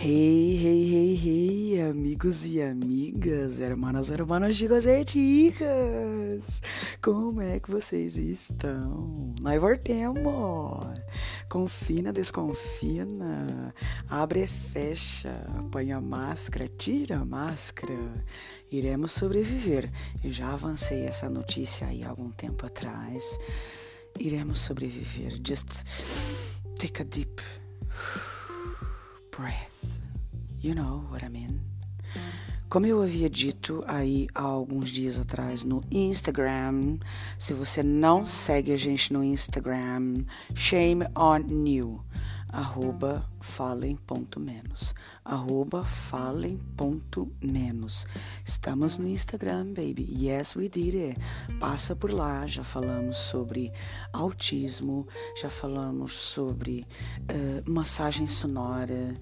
Hey, hey, hey, hey, amigos e amigas, hermanas, hermanas, chicos e chicas, como é que vocês estão? Nós voltemos, confina, desconfina, abre e fecha, põe a máscara, tira a máscara, iremos sobreviver. Eu já avancei essa notícia aí há algum tempo atrás, iremos sobreviver, just take a deep breath. You know what I mean? Como eu havia dito aí há alguns dias atrás no Instagram, se você não segue a gente no Instagram, shame on you. Arroba falem.menos. Arroba falem.menos. Estamos no Instagram, baby. Yes, we did it. Passa por lá. Já falamos sobre autismo, já falamos sobre uh, massagem sonora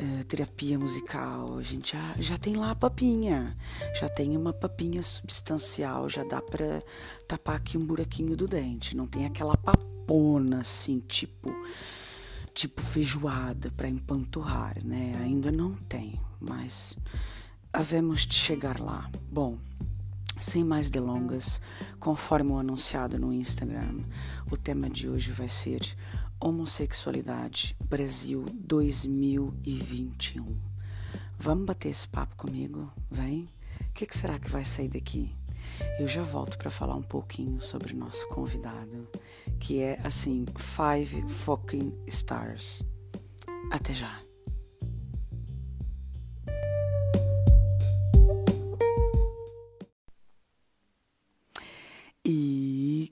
uh, terapia musical, a gente já, já tem lá a papinha, já tem uma papinha substancial, já dá para tapar aqui um buraquinho do dente, não tem aquela papona assim, tipo tipo feijoada para empanturrar, né? Ainda não tem, mas havemos de chegar lá. Bom, sem mais delongas, conforme o anunciado no Instagram, o tema de hoje vai ser Homossexualidade Brasil 2021. Vamos bater esse papo comigo? Vem? O que, que, será que vai sair daqui? Eu já volto para falar um pouquinho sobre o nosso convidado, que é assim, Five Fucking Stars. Até já!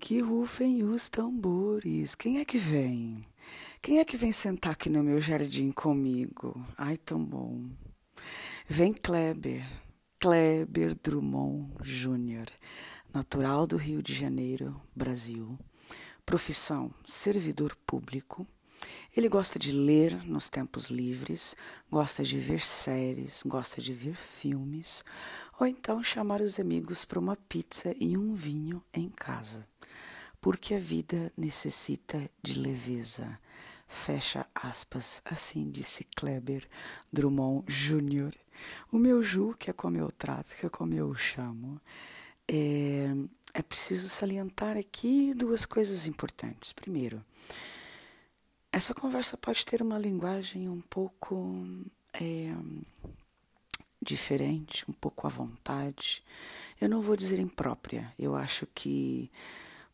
que rufem os tambores. Quem é que vem? Quem é que vem sentar aqui no meu jardim comigo? Ai, tão bom. Vem Kleber, Kleber Drummond Júnior, natural do Rio de Janeiro, Brasil. Profissão: servidor público. Ele gosta de ler nos tempos livres, gosta de ver séries, gosta de ver filmes, ou então chamar os amigos para uma pizza e um vinho em casa porque a vida necessita de leveza. Fecha aspas, assim disse Kleber Drummond Jr. O meu Ju, que é como eu trato, que é como eu o chamo, é, é preciso salientar aqui duas coisas importantes. Primeiro, essa conversa pode ter uma linguagem um pouco é, diferente, um pouco à vontade. Eu não vou dizer imprópria, eu acho que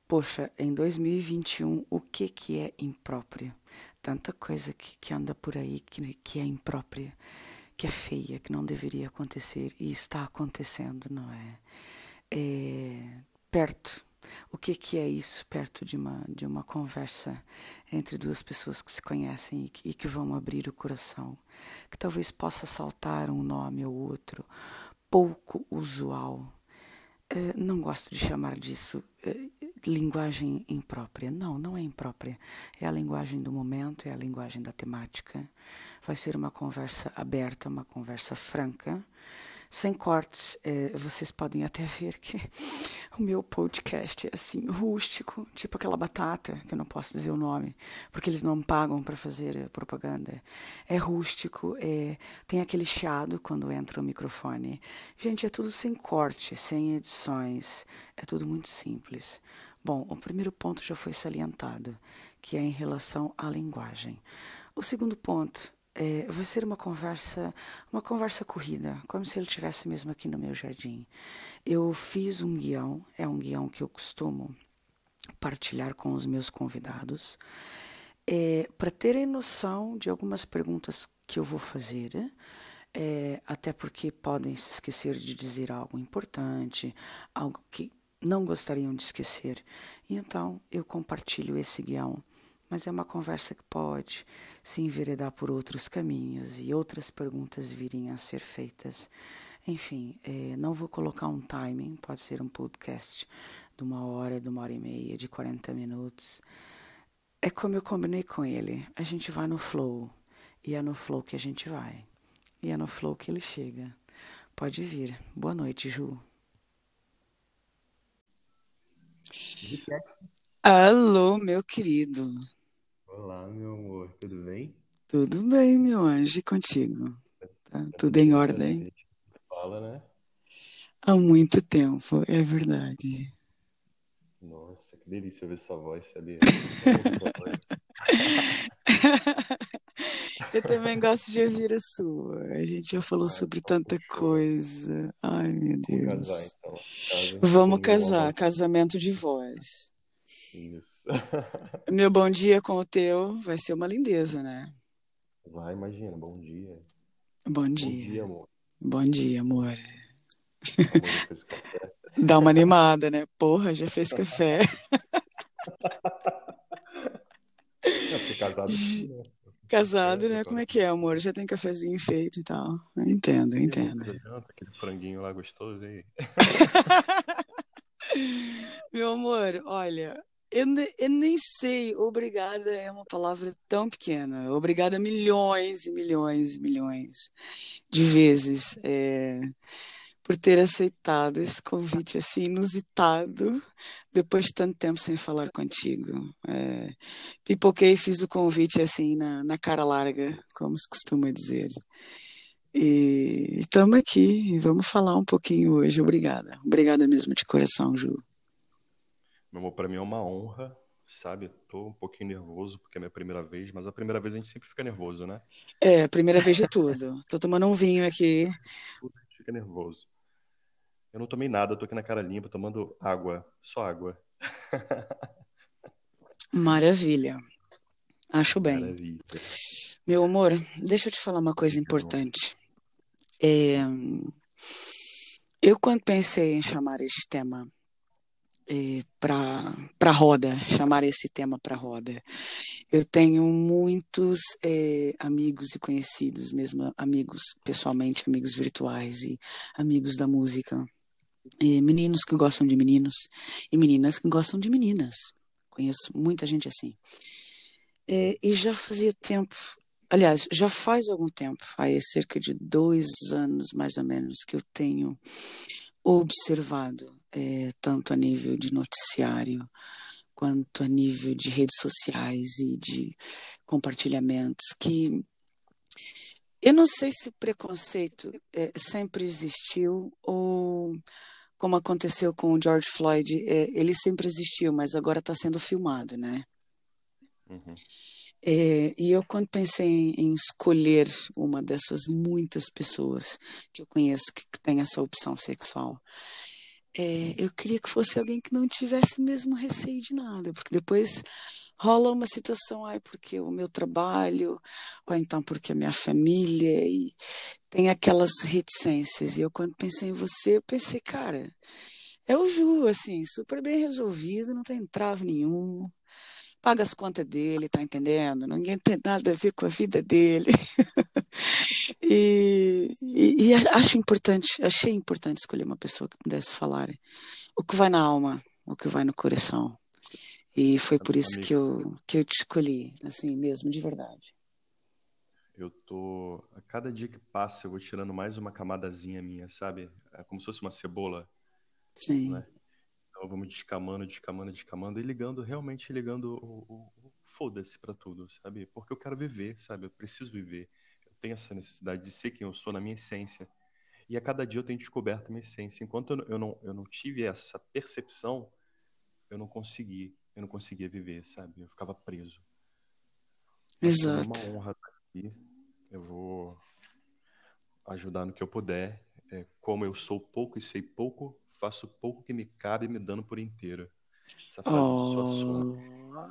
Poxa, em 2021, o que, que é impróprio? Tanta coisa que, que anda por aí que, que é imprópria, que é feia, que não deveria acontecer e está acontecendo, não é? é perto. O que, que é isso perto de uma, de uma conversa entre duas pessoas que se conhecem e que, e que vão abrir o coração? Que talvez possa saltar um nome ou outro pouco usual. Uh, não gosto de chamar disso uh, linguagem imprópria. Não, não é imprópria. É a linguagem do momento, é a linguagem da temática. Vai ser uma conversa aberta, uma conversa franca, sem cortes. É, vocês podem até ver que o meu podcast é assim, rústico, tipo aquela batata, que eu não posso dizer o nome, porque eles não pagam para fazer propaganda. É rústico, é, tem aquele chiado quando entra o microfone. Gente, é tudo sem corte, sem edições, é tudo muito simples. Bom, o primeiro ponto já foi salientado, que é em relação à linguagem. O segundo ponto é, vai ser uma conversa, uma conversa corrida, como se ele estivesse mesmo aqui no meu jardim. Eu fiz um guião, é um guião que eu costumo partilhar com os meus convidados, é, para terem noção de algumas perguntas que eu vou fazer. É, até porque podem se esquecer de dizer algo importante, algo que não gostariam de esquecer. E então eu compartilho esse guião, mas é uma conversa que pode se enveredar por outros caminhos e outras perguntas virem a ser feitas. Enfim, é, não vou colocar um timing, pode ser um podcast de uma hora, de uma hora e meia, de 40 minutos. É como eu combinei com ele, a gente vai no flow, e é no flow que a gente vai, e é no flow que ele chega. Pode vir. Boa noite, Ju. Alô, meu querido. Olá, meu amor, tudo bem? Tudo bem, meu anjo, e contigo? Tá tudo em ordem? Fala, né? Há muito tempo, é verdade. Nossa, que delícia ouvir sua voz, sabia? Eu também gosto de ouvir a sua. A gente já falou sobre tanta coisa. Ai, meu Deus. Vamos casar, casamento de voz. Isso. Meu bom dia com o teu vai ser uma lindeza, né? Vai, imagina. Bom dia. Bom Bom dia. dia, amor. Bom dia, amor. Dá uma animada, né? Porra, já fez café. Porque casado, né? Casado, Café, né? Como é que é, amor? Já tem cafezinho feito e tal. Eu entendo, eu entendo. aquele franguinho lá gostoso aí. Meu amor, olha, eu, eu nem sei, obrigada é uma palavra tão pequena. Obrigada milhões e milhões e milhões de vezes é, por ter aceitado esse convite assim inusitado, depois de tanto tempo sem falar contigo. É, pipoquei e fiz o convite assim na, na cara larga, como se costuma dizer. E estamos aqui e vamos falar um pouquinho hoje. Obrigada. Obrigada mesmo de coração, Ju. Meu amor, pra mim é uma honra, sabe? Tô um pouquinho nervoso porque é minha primeira vez, mas a primeira vez a gente sempre fica nervoso, né? É, primeira vez de tudo. Tô tomando um vinho aqui. Tudo a gente fica nervoso. Eu não tomei nada, tô aqui na cara limpa, tomando água, só água. Maravilha. Acho bem. Maravilha. Meu amor, deixa eu te falar uma coisa importante. É, eu, quando pensei em chamar esse tema é, para roda, chamar esse tema para roda, eu tenho muitos é, amigos e conhecidos, mesmo amigos pessoalmente, amigos virtuais e amigos da música, meninos que gostam de meninos e meninas que gostam de meninas. Conheço muita gente assim. É, e já fazia tempo, aliás, já faz algum tempo, aí cerca de dois anos mais ou menos, que eu tenho observado, é, tanto a nível de noticiário, quanto a nível de redes sociais e de compartilhamentos, que eu não sei se preconceito é, sempre existiu ou como aconteceu com o George Floyd, é, ele sempre existiu, mas agora está sendo filmado, né? Uhum. É, e eu, quando pensei em, em escolher uma dessas muitas pessoas que eu conheço que, que tem essa opção sexual, é, eu queria que fosse alguém que não tivesse mesmo receio de nada, porque depois rola uma situação, ai, porque o meu trabalho, ou então porque a minha família, e tem aquelas reticências. E eu, quando pensei em você, eu pensei, cara, é o Ju, assim, super bem resolvido, não tem trave nenhum paga as contas dele, tá entendendo? Ninguém tem nada a ver com a vida dele. e, e, e acho importante, achei importante escolher uma pessoa que pudesse falar o que vai na alma, o que vai no coração. E foi por isso que eu, que eu te escolhi, assim mesmo, de verdade. Eu tô. A cada dia que passa, eu vou tirando mais uma camadazinha minha, sabe? É como se fosse uma cebola, Sim. né? Então vamos descamando, descamando, descamando e ligando, realmente ligando o, o, o foda-se pra tudo, sabe? Porque eu quero viver, sabe? Eu preciso viver. Eu tenho essa necessidade de ser quem eu sou na minha essência. E a cada dia eu tenho descoberto a minha essência. Enquanto eu, não- eu não, eu não tive essa percepção, eu não consegui. Eu não conseguia viver, sabe? Eu ficava preso. Mas Exato. É uma honra estar aqui. Eu vou ajudar no que eu puder. É, como eu sou pouco e sei pouco, faço pouco que me cabe me dando por inteiro. Essa frase sua.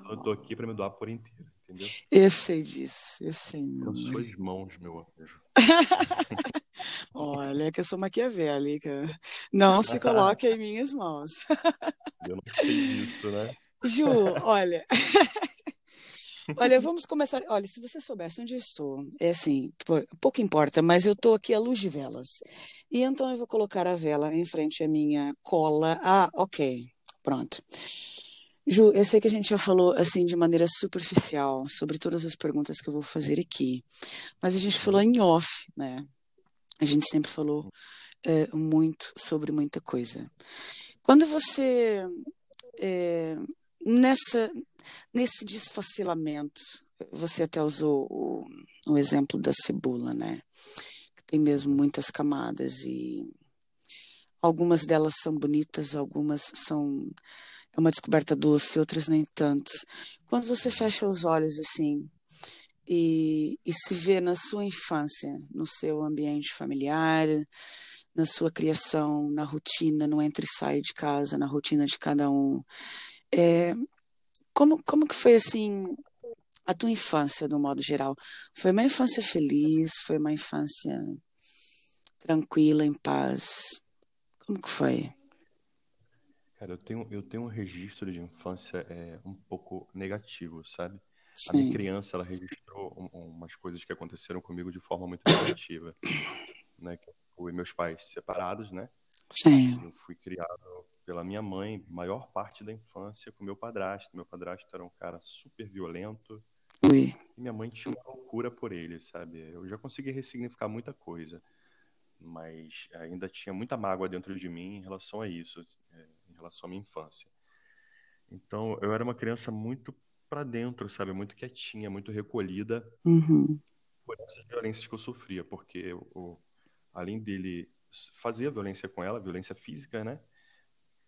Oh, Eu tô aqui para me doar por inteiro, entendeu? eu sei disso, eu sei, amor. suas mãos, meu anjo. Olha, que eu sou maquiavélica. Não se coloque em minhas mãos. Eu não sei disso, né? Ju, olha. Olha, vamos começar. Olha, se você soubesse onde eu estou, é assim, pouco importa, mas eu estou aqui à luz de velas. E então eu vou colocar a vela em frente à minha cola. Ah, ok. Pronto. Ju, eu sei que a gente já falou assim de maneira superficial sobre todas as perguntas que eu vou fazer aqui, mas a gente falou em off, né? A gente sempre falou eh, muito sobre muita coisa. Quando você eh, nessa nesse desfacelamento você até usou o, o exemplo da cebola, né? Que tem mesmo muitas camadas e algumas delas são bonitas, algumas são é uma descoberta doce, outras nem tanto. Quando você fecha os olhos assim e, e se vê na sua infância, no seu ambiente familiar, na sua criação, na rotina, no entre e sai de casa, na rotina de cada um, é, como, como que foi assim a tua infância, no modo geral? Foi uma infância feliz? Foi uma infância tranquila, em paz? Como que foi? Cara, eu tenho, eu tenho um registro de infância é, um pouco negativo, sabe? Sim. A minha criança, ela registrou um, umas coisas que aconteceram comigo de forma muito negativa, né? Que fui meus pais separados, né? Sim. Eu fui criado pela minha mãe, maior parte da infância, com meu padrasto. Meu padrasto era um cara super violento, Ui. E minha mãe tinha uma loucura por ele, sabe? Eu já consegui ressignificar muita coisa, mas ainda tinha muita mágoa dentro de mim em relação a isso, é, em relação à minha infância. Então, eu era uma criança muito para dentro, sabe? Muito quietinha, muito recolhida uhum. por essas violências que eu sofria, porque eu, além dele fazer violência com ela, violência física, né?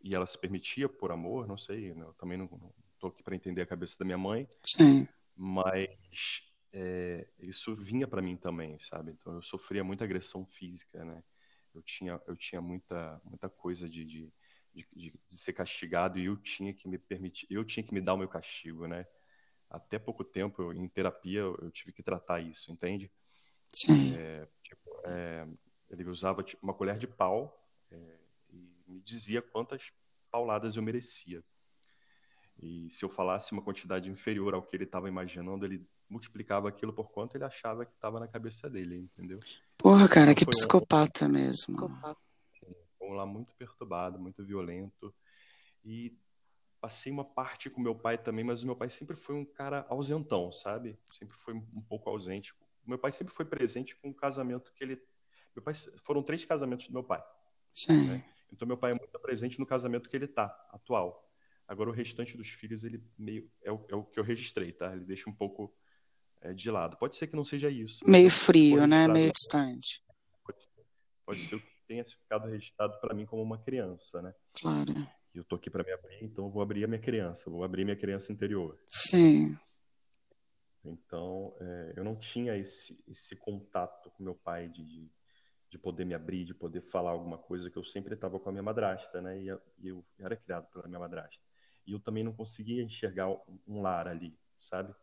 E ela se permitia por amor, não sei, eu também não, não tô aqui para entender a cabeça da minha mãe. Sim mas é, isso vinha para mim também, sabe? Então eu sofria muita agressão física, né? Eu tinha, eu tinha muita, muita coisa de, de, de, de, ser castigado e eu tinha que me permitir, eu tinha que me dar o meu castigo, né? Até pouco tempo, eu, em terapia, eu, eu, tive que tratar isso, entende? Sim. É, tipo, é, ele usava tipo, uma colher de pau é, e me dizia quantas pauladas eu merecia. E se eu falasse uma quantidade inferior ao que ele estava imaginando, ele multiplicava aquilo por quanto ele achava que estava na cabeça dele, entendeu? Porra, cara, então, que psicopata um... mesmo. Foi um lá muito perturbado, muito violento. E passei uma parte com meu pai também, mas o meu pai sempre foi um cara ausentão, sabe? Sempre foi um pouco ausente. Meu pai sempre foi presente com o casamento que ele. Meu pai foram três casamentos do meu pai. Sim. Né? Então meu pai é muito presente no casamento que ele tá atual. Agora, o restante dos filhos, ele meio é o, é o que eu registrei, tá? Ele deixa um pouco é, de lado. Pode ser que não seja isso. Meio frio, né? Meio distante. Pode ser, pode ser que tenha ficado registrado para mim como uma criança, né? Claro. E eu tô aqui para me abrir, então eu vou abrir a minha criança, vou abrir minha criança interior. Sim. Então, é, eu não tinha esse, esse contato com meu pai de, de de poder me abrir, de poder falar alguma coisa que eu sempre estava com a minha madrasta, né? E eu era criado pela minha madrasta. E eu também não conseguia enxergar um lar ali, sabe?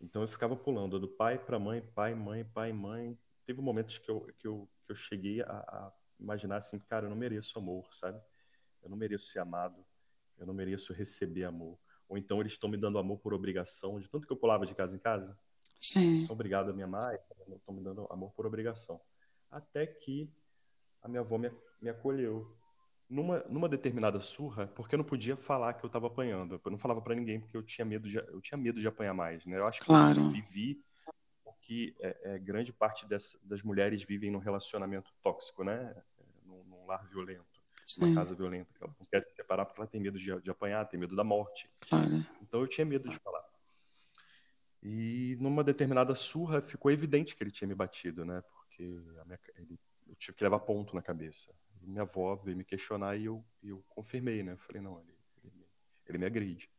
Então eu ficava pulando do pai para mãe, pai, mãe, pai, mãe. Teve momentos que eu, que eu, que eu cheguei a, a imaginar assim, cara, eu não mereço amor, sabe? Eu não mereço ser amado, eu não mereço receber amor. Ou então eles estão me dando amor por obrigação, de tanto que eu pulava de casa em casa. Sim. Sou obrigado a me amar, estão me dando amor por obrigação. Até que a minha avó me, me acolheu numa, numa determinada surra, porque eu não podia falar que eu estava apanhando. Eu não falava para ninguém porque eu tinha medo de, eu tinha medo de apanhar mais, né? Eu acho claro. que eu vivi porque é, é, grande parte dessa, das mulheres vivem num relacionamento tóxico, né? Num, num lar violento, Sim. numa casa violenta. Ela não quer se separar porque ela tem medo de, de apanhar, tem medo da morte. Claro. Então eu tinha medo de falar. E numa determinada surra ficou evidente que ele tinha me batido, né? Porque minha, ele eu tive que levar ponto na cabeça. E minha avó veio me questionar e eu, eu confirmei, né? falei, não, ele, ele, ele me agride.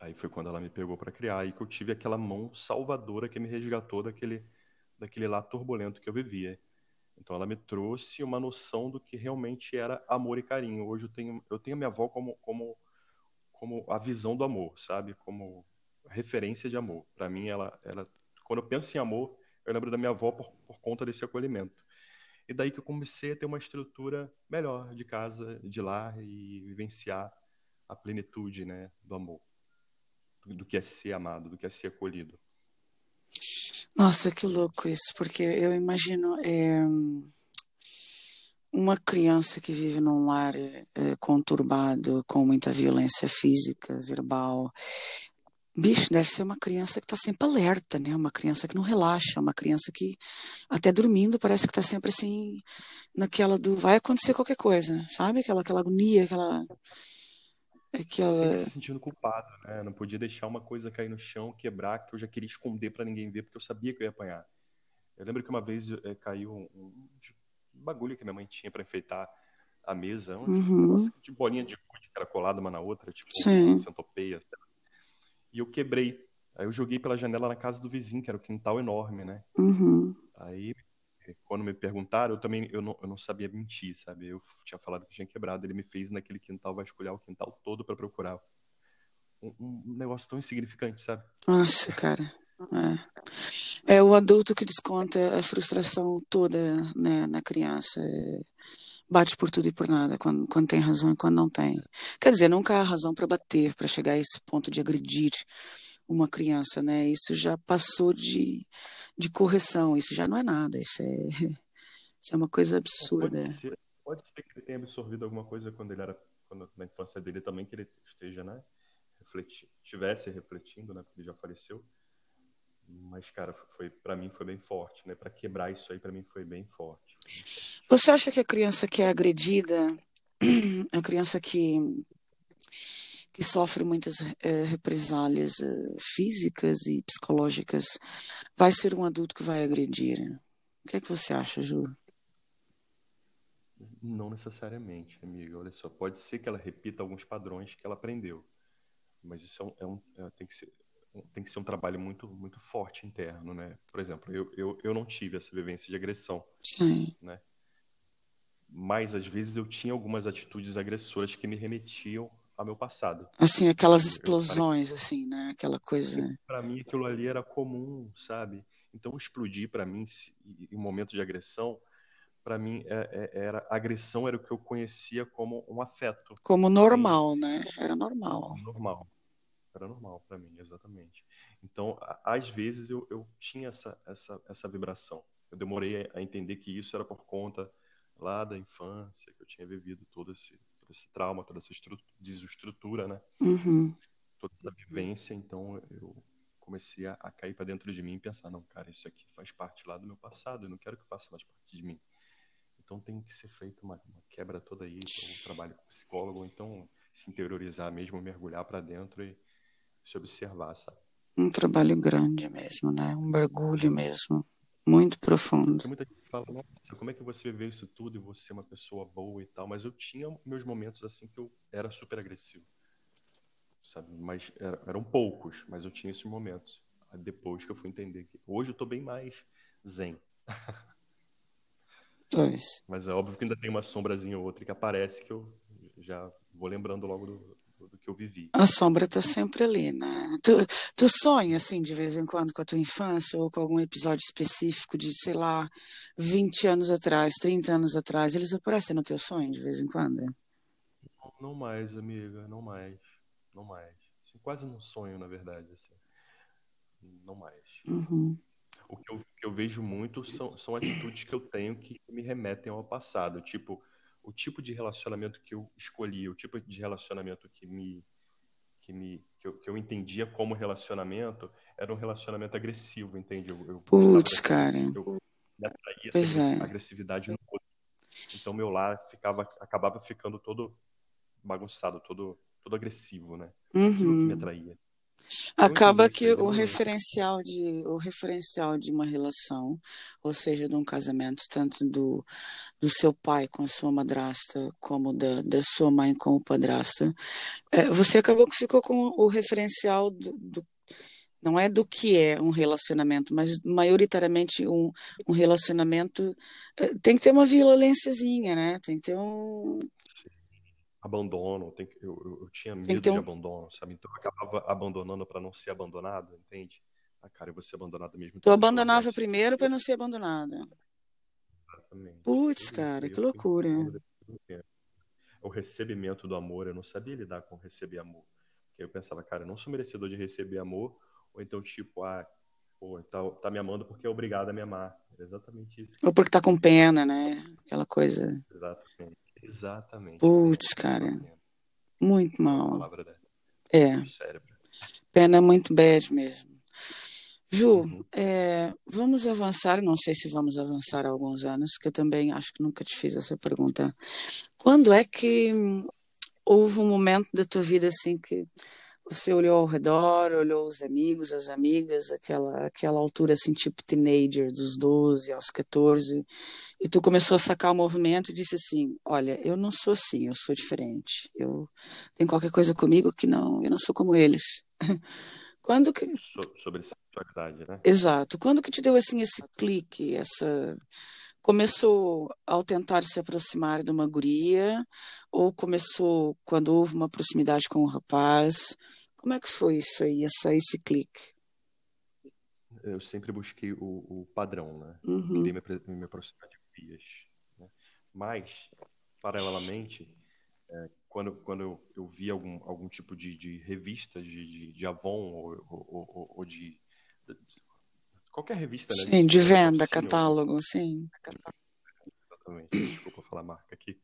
Aí foi quando ela me pegou para criar e que eu tive aquela mão salvadora que me resgatou daquele, daquele lá turbulento que eu vivia. Então ela me trouxe uma noção do que realmente era amor e carinho. Hoje eu tenho, eu tenho minha avó como, como, como a visão do amor, sabe? Como referência de amor. Para mim, ela, ela, quando eu penso em amor, eu lembro da minha avó por, por conta desse acolhimento. E daí que eu comecei a ter uma estrutura melhor de casa, de lar e vivenciar a plenitude, né, do amor, do que é ser amado, do que é ser acolhido. Nossa, que louco isso, porque eu imagino é, uma criança que vive num lar é, conturbado, com muita violência física, verbal, Bicho, deve ser uma criança que está sempre alerta, né? Uma criança que não relaxa, uma criança que até dormindo parece que está sempre assim naquela do vai acontecer qualquer coisa, sabe? Aquela aquela agonia, aquela Aquela... sempre se sentindo culpado, né? Não podia deixar uma coisa cair no chão, quebrar, que eu já queria esconder para ninguém ver, porque eu sabia que eu ia apanhar. Eu lembro que uma vez é, caiu um, um, bagulho que minha mãe tinha para enfeitar a mesa, um uhum. de bolinha de gude que era colada uma na outra, tipo Sim. centopeia. E eu quebrei. Aí eu joguei pela janela na casa do vizinho, que era um quintal enorme, né? Uhum. Aí quando me perguntaram, eu também eu não, eu não sabia mentir, sabe? Eu tinha falado que tinha quebrado. Ele me fez naquele quintal vasculhar o quintal todo para procurar um, um, negócio tão insignificante, sabe? Nossa, cara. É. é o adulto que desconta a frustração toda né, na criança. É, bate por tudo e por nada, quando, quando tem razão e quando não tem. Quer dizer, nunca há razão para bater, para chegar a esse ponto de agredir uma criança, né? Isso já passou de, de correção, isso já não é nada, isso é, isso é uma coisa absurda. Pode ser, pode ser que ele tenha absorvido alguma coisa quando ele era, quando, na infância dele também, que ele esteja, né? Refleti, estivesse refletindo, né? Porque ele já faleceu. Mas, cara, foi para mim foi bem forte, né? Para quebrar isso aí, para mim foi bem forte. Você acha que a criança que é agredida, a criança que que sofre muitas é, represálias é, físicas e psicológicas, vai ser um adulto que vai agredir. O que é que você acha, Ju? Não necessariamente, amiga. Olha só, pode ser que ela repita alguns padrões que ela aprendeu, mas isso é um, é um é, tem que ser tem que ser um trabalho muito muito forte interno, né? Por exemplo, eu, eu, eu não tive essa vivência de agressão, Sim. né? Mas às vezes eu tinha algumas atitudes agressoras que me remetiam ao meu passado. Assim, aquelas explosões, eu, assim, né? Aquela coisa. Para mim, aquilo ali era comum, sabe? Então, explodir para mim, em momento de agressão, para mim é, é, era agressão era o que eu conhecia como um afeto. Como normal, né? Era normal. Normal. Era normal para mim, exatamente. Então, às vezes eu, eu tinha essa, essa, essa vibração. Eu demorei a entender que isso era por conta lá da infância, que eu tinha vivido todo esse, todo esse trauma, toda essa desestrutura, né? Uhum. Toda essa vivência, então eu comecei a, a cair para dentro de mim e pensar, não, cara, isso aqui faz parte lá do meu passado, eu não quero que faça mais parte de mim. Então tem que ser feita uma, uma quebra toda aí, então, um trabalho com psicólogo, então se interiorizar mesmo, mergulhar para dentro e se observar, sabe? Um trabalho grande mesmo, né? Um mergulho mesmo. Muito profundo. Muita gente fala, nossa, como é que você vê isso tudo e você é uma pessoa boa e tal, mas eu tinha meus momentos assim que eu era super agressivo. Sabe? Mas eram poucos, mas eu tinha esses momentos. Depois que eu fui entender que hoje eu tô bem mais zen. Pois. Mas é óbvio que ainda tem uma sombrazinha ou outra que aparece que eu já vou lembrando logo do, do que eu vivi. A sombra está sempre ali, né? Tu, tu sonha, assim, de vez em quando com a tua infância ou com algum episódio específico de, sei lá, 20 anos atrás, 30 anos atrás, eles aparecem no teu sonho de vez em quando? Não, não mais, amiga, não mais, não mais. Assim, quase não sonho, na verdade, assim. Não mais. Uhum. O que eu, que eu, vejo muito são, são atitudes que eu tenho que me remetem ao passado, tipo o tipo de relacionamento que eu escolhi, o tipo de relacionamento que me que me que eu, que eu entendia como relacionamento era um relacionamento agressivo, entende? Eu, eu Putz, cara. Eu me atraía essa é. agressividade no outro. Então meu lar ficava acabava ficando todo bagunçado, todo todo agressivo, né? Uhum. Aquilo que me atraía. Acaba que o referencial de o referencial de uma relação, ou seja, de um casamento, tanto do, do seu pai com a sua madrasta, como da, da sua mãe com o padrasto, é, você acabou que ficou com o referencial do, do não é do que é um relacionamento, mas maioritariamente um, um relacionamento é, tem que ter uma violênciazinha, né? Tem que ter um abandono, tem, eu, eu, eu tinha medo então... de abandono, sabe? Então eu acabava abandonando para não ser abandonado, entende? Ah, cara, eu vou ser abandonado mesmo. Tu abandonava primeiro para não ser abandonada. Exatamente. Putz, cara, que loucura. O recebimento do amor, eu não sabia lidar com receber amor. Porque eu pensava, cara, eu não sou merecedor de receber amor, ou então tipo, ah, pô, tá, tá me amando porque é obrigado a me amar. É exatamente isso. Ou porque tá com pena, né? Aquela coisa. Exatamente. Exatamente. Putz, cara. Muito mal. É. Pena muito bad mesmo. Ju, uhum. é, vamos avançar, não sei se vamos avançar há alguns anos, que eu também acho que nunca te fiz essa pergunta. Quando é que houve um momento da tua vida assim que você olhou ao redor, olhou os amigos, as amigas, aquela, aquela altura assim, tipo teenager, dos 12 aos 14, e tu começou a sacar o movimento e disse assim: Olha, eu não sou assim, eu sou diferente. Eu tenho qualquer coisa comigo que não, eu não sou como eles. Quando que. Sobre sexualidade, né? Exato. Quando que te deu assim esse clique, essa. Começou ao tentar se aproximar de uma guria, ou começou quando houve uma proximidade com um rapaz? Como é que foi isso aí, essa, esse clique? Eu sempre busquei o, o padrão, né? Uhum. Queria me, me aproximar de guias. Né? Mas, paralelamente, é, quando, quando eu, eu vi algum, algum tipo de, de revista de, de, de Avon ou, ou, ou, ou de, de, Qualquer revista, né? Sim, de venda, catálogo, sim. Exatamente. Desculpa falar marca aqui.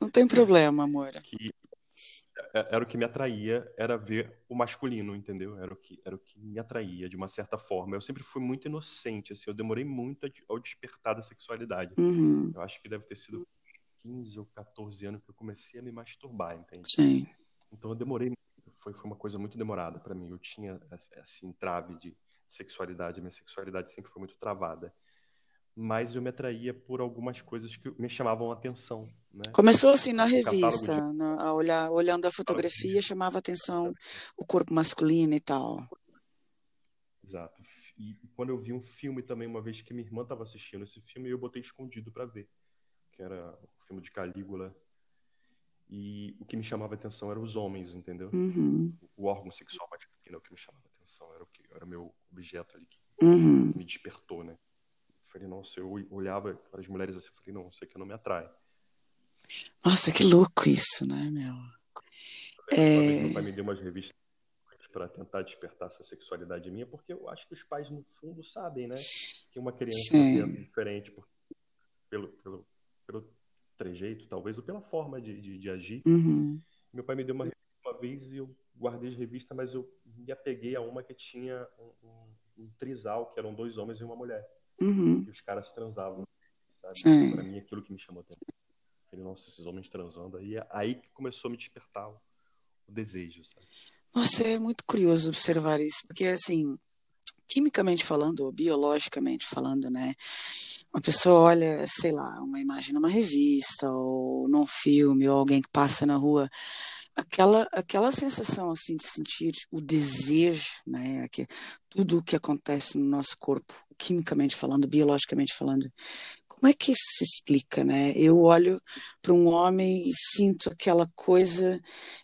Não tem problema, amor. Que era o que me atraía, era ver o masculino, entendeu? Era o que, era o que me atraía, de uma certa forma. Eu sempre fui muito inocente, assim, eu demorei muito ao despertar da sexualidade. Uhum. Eu acho que deve ter sido 15 ou 14 anos que eu comecei a me masturbar, entende? Sim. Então eu demorei, foi, foi uma coisa muito demorada para mim. Eu tinha esse entrave de sexualidade, minha sexualidade sempre foi muito travada mas eu me atraía por algumas coisas que me chamavam a atenção. Né? Começou assim na revista, de... na, olhar, olhando a fotografia, chamava a atenção o corpo masculino e tal. Exato. E quando eu vi um filme também, uma vez que minha irmã estava assistindo esse filme, eu botei escondido para ver, que era o filme de Calígula. E o que me chamava a atenção eram os homens, entendeu? Uhum. O órgão sexual masculino é o que me chamava a atenção, era o que era o meu objeto ali que uhum. me despertou, falei, nossa, eu olhava para as mulheres assim, falei, não, isso aqui não me atrai. Nossa, que louco isso, né, meu? É... Meu pai me deu umas revistas para tentar despertar essa sexualidade minha, porque eu acho que os pais, no fundo, sabem, né? Que uma criança é diferente por, pelo, pelo, pelo trejeito, talvez, ou pela forma de, de, de agir. Uhum. Meu pai me deu uma revista uma vez e eu guardei as revistas, mas eu me apeguei a uma que tinha um, um, um trisal, que eram dois homens e uma mulher. Uhum. E os caras transavam, sabe? Sim. Pra mim, aquilo que me chamou a atenção. Falei, nossa, esses homens transando. Aí, aí que começou a me despertar o, o desejo, sabe? Nossa, é muito curioso observar isso, porque, assim, quimicamente falando, ou biologicamente falando, né? Uma pessoa olha, sei lá, uma imagem numa revista, ou num filme, ou alguém que passa na rua, aquela aquela sensação assim de sentir o desejo, né, que tudo o que acontece no nosso corpo, quimicamente falando, biologicamente falando, como é que isso se explica, né? Eu olho para um homem e sinto aquela coisa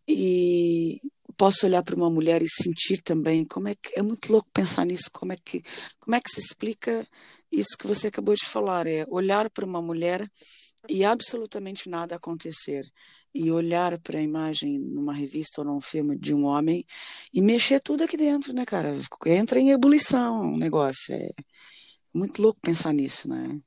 e posso olhar para uma mulher e sentir também. Como é que é muito louco pensar nisso? Como é que como é que se explica isso que você acabou de falar? É olhar para uma mulher e absolutamente nada acontecer e olhar para a imagem numa revista ou num filme de um homem e mexer tudo aqui dentro, né, cara? Entra em ebulição o negócio. É muito louco pensar nisso, né?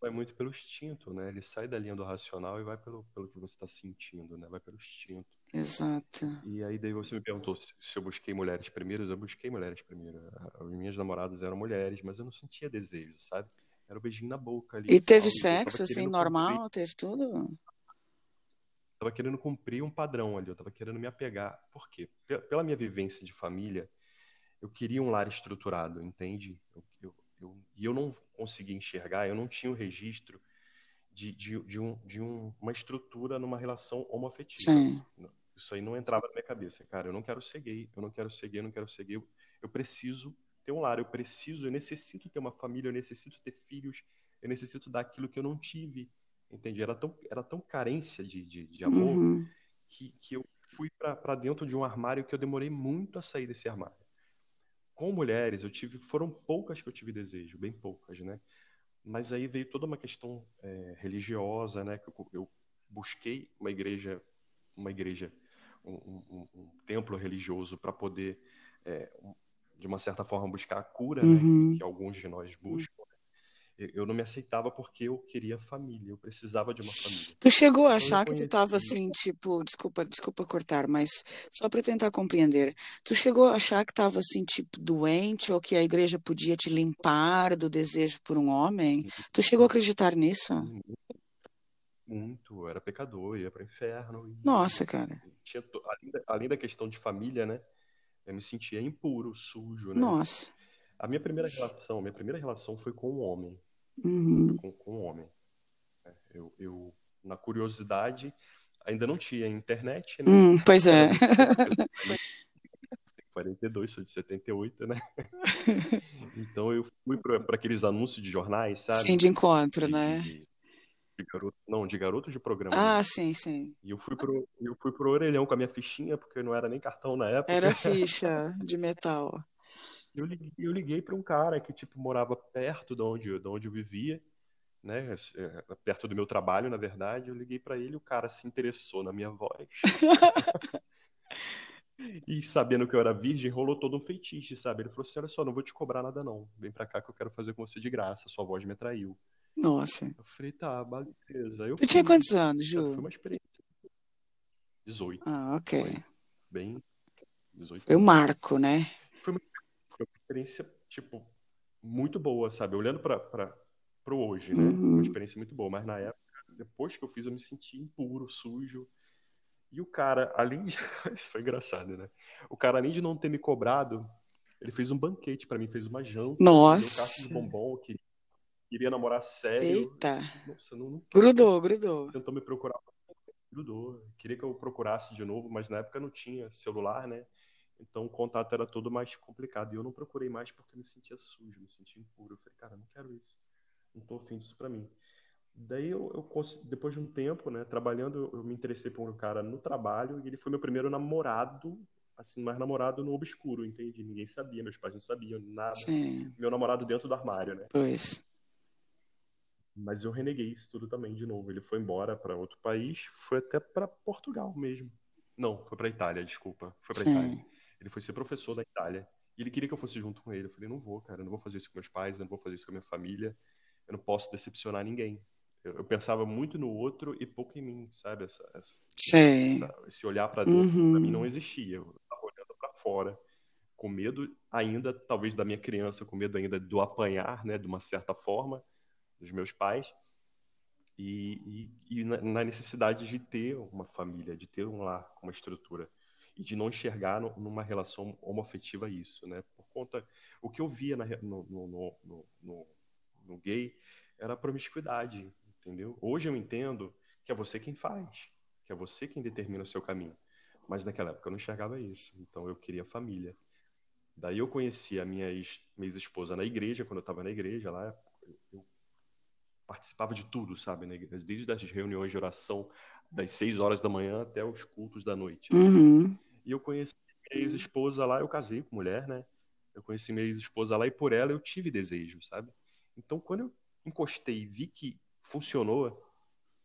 Vai muito pelo instinto, né? Ele sai da linha do racional e vai pelo, pelo que você está sentindo, né? Vai pelo instinto. Exato. E aí daí você me perguntou se, eu busquei mulheres primeiras. Eu busquei mulheres primeiras. As minhas namoradas eram mulheres, mas eu não sentia desejo, sabe? Era o beijinho na boca ali. E teve sexo, assim, normal? Teve tudo? Tava querendo cumprir um padrão ali, eu tava querendo me apegar. Por quê? Pela minha vivência de família, eu queria um lar estruturado, entende? Eu, eu, eu, e eu não conseguia enxergar, eu não tinha o registro de, de, de, um, de um, uma estrutura numa relação homoafetiva. Sim. Isso aí não entrava na minha cabeça. Cara, eu não quero ser gay, eu não quero ser gay, eu não quero ser gay. Eu, eu preciso ter um lar, eu preciso, eu necessito ter uma família, eu necessito ter filhos, eu necessito dar aquilo que eu não tive entende? Era tão, era tão carência de, de, de amor uhum. que, que eu fui para dentro de um armário que eu demorei muito a sair desse armário. Com mulheres, eu tive, foram poucas que eu tive desejo, bem poucas, né? Mas aí veio toda uma questão é, religiosa, né? Que eu, eu, busquei uma igreja, uma igreja, um, um, um templo religioso para poder, é, de uma certa forma, buscar a cura, uhum. né? Que alguns de nós buscam eu não me aceitava porque eu queria família, eu precisava de uma família. Tu chegou a então, achar que tu estava assim, tipo, desculpa, desculpa cortar, mas só para tentar compreender. Tu chegou a achar que estava assim, tipo, doente ou que a igreja podia te limpar do desejo por um homem? Tu chegou a acreditar nisso? Muito, eu era pecador, ia para o inferno. Nossa, cara. tinha além, da, além da questão de família, né? Eu me sentia impuro, sujo, né? Nossa. A minha primeira relação, minha primeira relação foi com um homem, Uhum. com, com um homem. É, Eu, eu, na curiosidade, ainda não tinha internet, né? Hum, pois é. Era muito- 42, sou de 78, né? Então eu fui para aqueles anúncios de jornais, sabe? Sim, de encontro, De, né? de- de garoto, não, de garoto de programa Ah, mesmo. sim, sim. E eu fui pro, eu fui pro orelhão com a minha fichinha, porque não era nem cartão na época. Era ficha de metal. Eu liguei, eu liguei para um cara que tipo morava perto de onde, de onde eu vivia, né? é, Perto do meu trabalho, na verdade. Eu liguei para ele, o cara se interessou na minha voz. E sabendo que eu era virgem, rolou todo um feitiço, sabe? Ele falou assim: Olha só, não vou te cobrar nada, não. Vem pra cá que eu quero fazer com você de graça. Sua voz me atraiu. Nossa. Eu falei: Tá, beleza. Eu Tu tinha fui. quantos anos, Cara, foi Ju? uma experiência. 18. Ah, ok. Foi bem. 18 Foi o marco, né? Foi uma, foi uma experiência, tipo, muito boa, sabe? Olhando pra, pro hoje, né? Foi uma Uhum. experiência muito boa. Mas na época, depois que eu fiz, eu me senti impuro, sujo. E o cara, além de. Isso foi engraçado, né? O cara, além de não ter me cobrado, ele fez um banquete pra mim, fez uma janta, deu caixa de Nossa. bombom, que queria namorar sério. Eita. Nossa, não, não Grudou, grudou. tentou me procurar, grudou. Queria que eu procurasse de novo, mas na época não tinha celular, né? Então o contato era todo mais complicado. E eu não procurei mais porque me sentia sujo, me sentia impuro. Eu falei, cara, não quero isso. Não tô afim disso pra mim. Daí eu, eu depois de um tempo, né, trabalhando, eu, me interessei por um cara no trabalho e ele foi meu primeiro namorado, assim, mais namorado no obscuro, entende? Ninguém sabia, meus pais não sabiam nada. Sim, Meu namorado dentro do armário, né? pois. Mas eu reneguei isso tudo também de novo. Ele foi embora para outro país, foi até para Portugal mesmo. Não, foi para Itália, desculpa. Foi para Itália. Ele foi ser professor da Itália. E ele queria que eu fosse junto com ele. Eu falei, não vou, cara, eu não vou fazer isso com meus pais, eu não vou fazer isso com a minha família. Eu não posso decepcionar ninguém. Eu, eu pensava muito no outro e pouco em mim, sabe? Essa, essa, essa- esse olhar para dentro, para mim não Uhum. existia. Eu estava olhando para fora, com medo ainda, talvez da minha criança, com medo ainda do apanhar, né, de uma certa forma, dos meus pais e, e, e na, na necessidade de ter uma família, de ter um lar, uma estrutura e de não enxergar no- numa relação homoafetiva isso, né? Por conta o que eu via na no, no, no, no, gay era promiscuidade, entendeu? Hoje eu entendo que é você quem faz, que é você quem determina o seu caminho, mas naquela época eu não enxergava isso, então eu queria família. Daí eu conheci a minha ex, ex-esposa na igreja, quando eu estava na igreja lá, eu, eu participava de tudo, sabe, desde as reuniões de oração das seis horas da manhã até os cultos da noite. Uhum. E eu conheci minha ex-esposa lá, eu casei com mulher, né? Eu conheci minha ex-esposa lá e por ela eu tive desejo, sabe? Então quando eu encostei e vi que funcionou,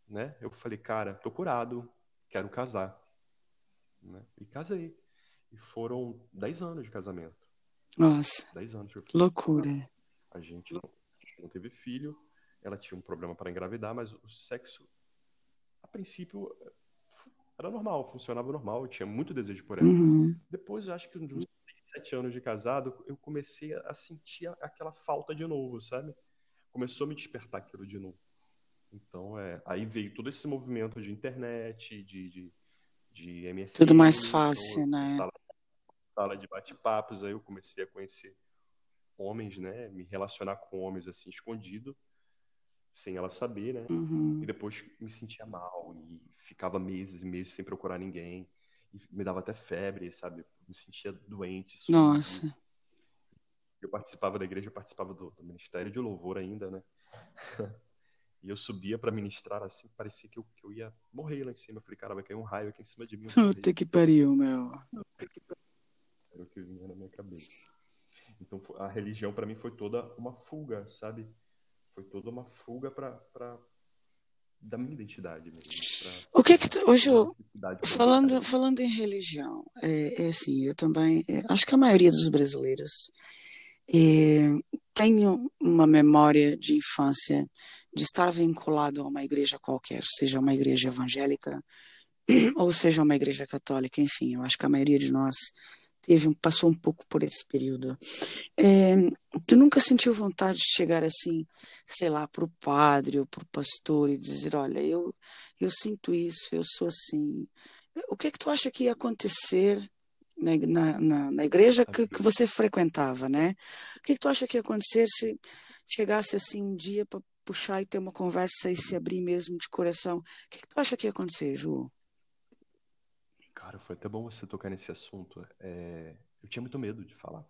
né? Eu falei, cara, tô curado, quero casar, né? E casei. E foram dez anos de casamento, Nossa, dez anos. de que loucura. a gente não, a gente não teve filho, ela tinha um problema para engravidar, mas o sexo, a princípio, era normal, funcionava normal, eu tinha muito desejo por ela. Uhum. Depois, acho que de uns sete anos de casado, eu comecei a sentir aquela falta de novo, sabe? Começou a me despertar aquilo de novo. Então, é, aí veio todo esse movimento de internet, de, de, de MSN. Tudo mais fácil, né? Sala, sala de bate-papos, aí eu comecei a conhecer homens, né? Me relacionar com homens assim, escondido, sem ela saber, né? Uhum. E depois me sentia mal e ficava meses e meses sem procurar ninguém. E me dava até febre, sabe? Me sentia doente, sujo. Nossa. Eu participava da igreja, eu participava do, do Ministério de Louvor ainda, né? E eu subia para ministrar assim, parecia que eu, que eu ia morrer lá em cima. Eu falei, cara, vai cair um raio aqui em cima de mim. Puta que pariu, meu. Era o que vinha na minha cabeça. Então a religião para mim foi toda uma fuga, sabe? Foi toda uma fuga para da minha identidade mesmo. Pra, O que que tu, hoje, eu- falando, falando em religião, é, é assim, eu também, é, acho que a maioria dos brasileiros é, tem uma memória de infância de estar vinculado a uma igreja qualquer, seja uma igreja evangélica ou seja uma igreja católica, enfim, eu acho que a maioria de nós teve, passou um pouco por esse período. É, tu nunca sentiu vontade de chegar assim, sei lá, para o padre ou para o pastor e dizer, olha, eu, eu sinto isso, eu sou assim. O que é que tu acha que ia acontecer na, na, na igreja que, que, você frequentava, né? O que, é que tu acha que ia acontecer se chegasse assim um dia para puxar e ter uma conversa e se abrir mesmo de coração? O que, é que tu acha que ia acontecer, Ju? Cara, foi até bom você tocar nesse assunto. É, eu tinha muito medo de falar.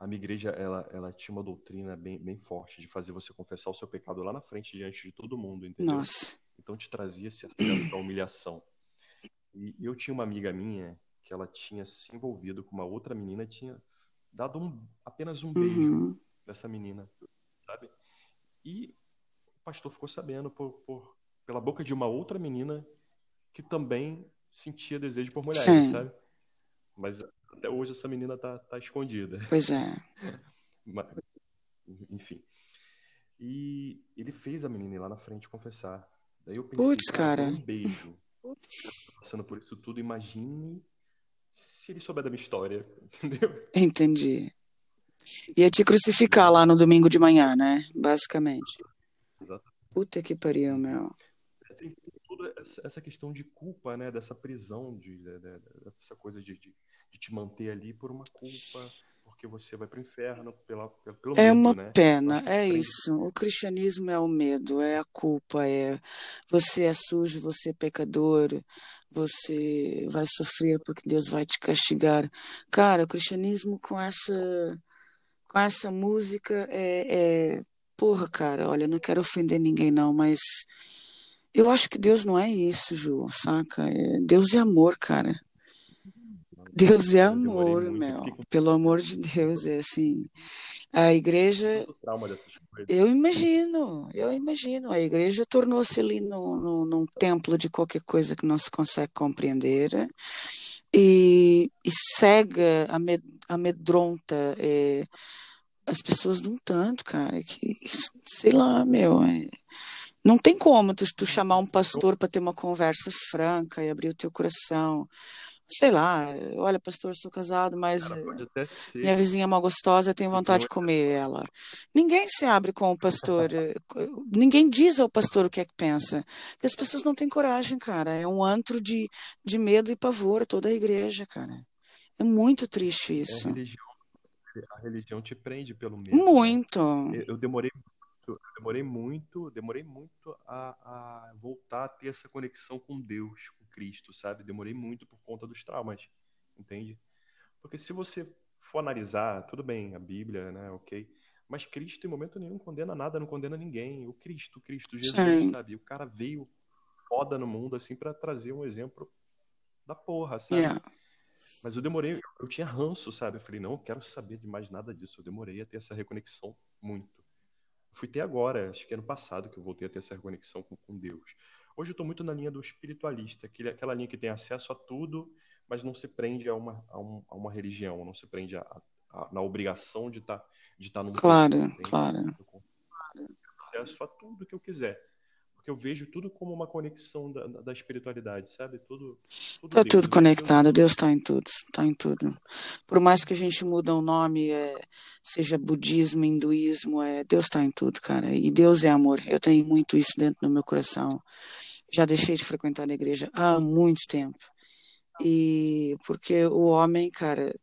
A minha igreja, ela, ela tinha uma doutrina bem, bem forte de fazer você confessar o seu pecado lá na frente, diante de todo mundo, entendeu? Nossa. Então te trazia esse acesso da humilhação. E eu tinha uma amiga minha que ela tinha se envolvido com uma outra menina, tinha dado um, apenas um beijo uhum. dessa menina, sabe? E o pastor ficou sabendo por, por, pela boca de uma outra menina que também sentia desejo por mulheres, Sim. sabe? Mas até hoje essa menina tá, tá escondida. Pois é. Mas, enfim. E ele fez a menina ir lá na frente confessar. Daí eu pensei, Puts, cara. um beijo. Passando por isso tudo, imagine se ele souber da minha história, entendeu? Entendi. Ia te crucificar lá no domingo de manhã, né? Basicamente. Exato. Puta que pariu, meu essa questão de culpa, né? Dessa prisão, de, de, de dessa coisa de, de, de, te manter ali por uma culpa, porque você vai para o inferno pela, pelo É medo, uma né? pena, é isso. O cristianismo é o medo, é a culpa, é você é sujo, você é pecador, você vai sofrer porque Deus vai te castigar. Cara, o cristianismo com essa com essa música é, é porra, cara, olha, não quero ofender ninguém não, mas eu acho que Deus não é isso, Ju, saca? É, Deus é amor, cara. Deus é amor, meu. Pelo amor de Deus, é assim. A igreja. Eu imagino, eu imagino. A igreja tornou-se ali no, no, num templo de qualquer coisa que não se consegue compreender e, e cega, amedronta é, as pessoas de um tanto, cara, que sei lá, meu. É, não tem como tu, tu chamar um pastor para ter uma conversa franca e abrir o teu coração. Sei lá, olha, pastor, sou casado, mas minha vizinha é mal gostosa, eu tenho vontade de comer ela. Ninguém se abre com o pastor, eh, ninguém diz ao pastor o que é que pensa. Porque as pessoas não têm coragem, cara. É um antro de, de medo e pavor, toda a igreja, cara. É muito triste isso. É a, religião, a religião te prende pelo medo. Né? Muito. Eu demorei eu demorei muito, demorei muito a, a, voltar a ter essa conexão com Deus, com Cristo, sabe? Demorei muito por conta dos traumas, entende? Porque se você for analisar, tudo bem, a Bíblia, né, ok, mas Cristo em momento nenhum condena nada, não condena ninguém. O Cristo, Cristo, Jesus, Sim. sabe? O cara veio foda no mundo assim para trazer um exemplo da porra, sabe? Yeah. Mas eu demorei, eu tinha ranço, sabe? Eu falei, não, eu quero saber de mais nada disso. Eu demorei a ter essa reconexão muito fui ter agora, acho que ano passado, que eu voltei a ter essa conexão com, com Deus. Hoje eu estou muito na linha do espiritualista, aquele, aquela linha que tem acesso a tudo, mas não se prende a uma, a, um, a uma religião, não se prende a, a, na obrigação de estar tá, de tá num Claro, claro. Acesso a tudo que eu quiser porque eu vejo tudo como uma conexão da, da espiritualidade, sabe? Tudo, tudo tá Deus, tudo conectado, Deus está em tudo, está em tudo. Por mais que a gente mude o nome, é, seja budismo, hinduísmo, é, Deus está em tudo, cara. E Deus é amor. Eu tenho muito isso dentro do meu coração. Já deixei de frequentar a igreja há muito tempo. E porque o homem, cara,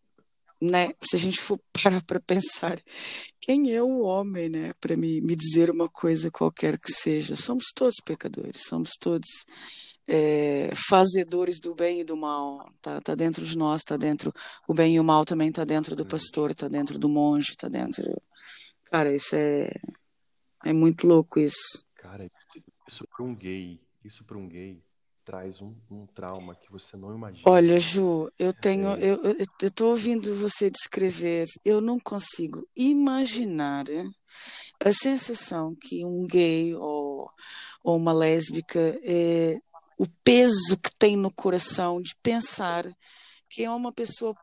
né? Se a gente for parar para pensar, quem é o homem, né? Para me, me dizer uma coisa qualquer que seja. Somos todos pecadores, somos todos é, fazedores do bem e do mal. Tá, tá dentro de nós, tá dentro. O bem e o mal também tá dentro do pastor, tá dentro do monge, tá dentro. Cara, isso é é muito louco isso. Cara, isso, isso para um gay, isso para um gay traz um, um, trauma que você não imagina. Olha, Ju, eu tenho, é... eu, tô ouvindo você descrever, eu não consigo imaginar a sensação que um gay ou, ou uma lésbica, é, o peso que tem no coração de pensar que é uma pessoa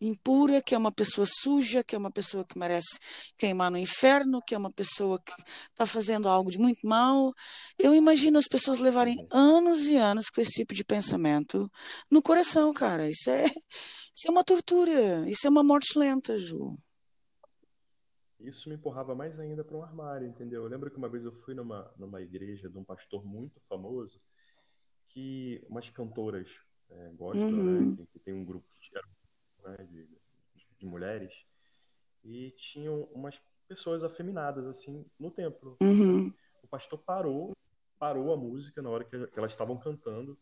impura, que é uma pessoa suja, que é uma pessoa que merece queimar no inferno, que é uma pessoa que está fazendo algo de muito mal. Eu imagino as pessoas levarem Uhum. anos e anos com esse tipo de pensamento no coração, cara. Isso é, isso é uma tortura, isso é uma morte lenta, Ju. Isso me empurrava mais ainda para um armário, entendeu? Eu lembro que uma vez eu fui numa, numa igreja de um pastor muito famoso, que umas cantoras é, gospel, né? Uhum, Que, que tem um grupo né, de, de mulheres, e tinham umas pessoas afeminadas, assim, no templo, uhum. O pastor parou, parou a música na hora que, que elas estavam cantando,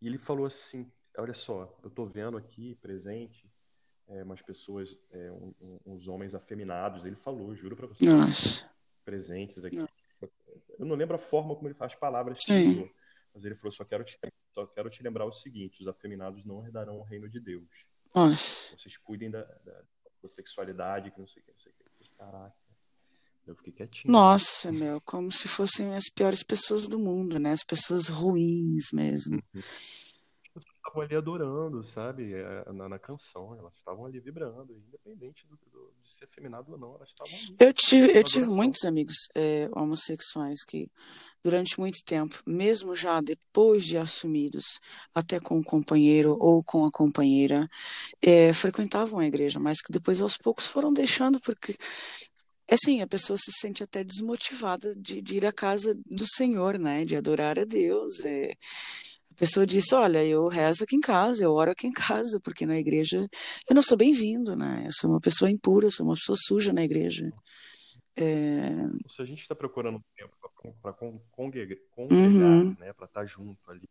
e ele falou assim, olha só, eu tô vendo aqui, presente, é, umas pessoas, é, um- um- uns homens afeminados, ele falou, juro pra você, Nossa, presentes aqui. Eu não lembro a forma como ele faz, as palavras que ele usou, mas ele falou, só quero te, só quero te lembrar o seguinte, os afeminados não herdarão o reino de Deus. Nossa. Vocês cuidem da, da, da sexualidade, que não sei o que, não sei o que. Caraca, eu fiquei quietinho, né? Nossa, meu, como se fossem as piores pessoas do mundo, né? As pessoas ruins mesmo. Estavam ali adorando, sabe? É, Na, na canção, elas estavam ali vibrando, independente do, do- de ser afeminado ou não, elas estavam ali, Eu tive, eu tive muitos amigos é, homossexuais que, durante muito tempo, mesmo já depois de assumidos, até com o companheiro ou com a companheira, é, frequentavam a igreja, mas que depois aos poucos foram deixando, porque, assim, a pessoa se sente até desmotivada de, de ir à casa do Senhor, né? De adorar a Deus. é. Pessoa diz, olha, eu rezo aqui em casa, eu oro aqui em casa, porque na igreja eu não sou bem-vindo, né? Eu sou uma pessoa impura, eu sou uma pessoa suja na igreja. É, Se a gente está procurando um tempo para congregar, uhum. né, para estar junto ali,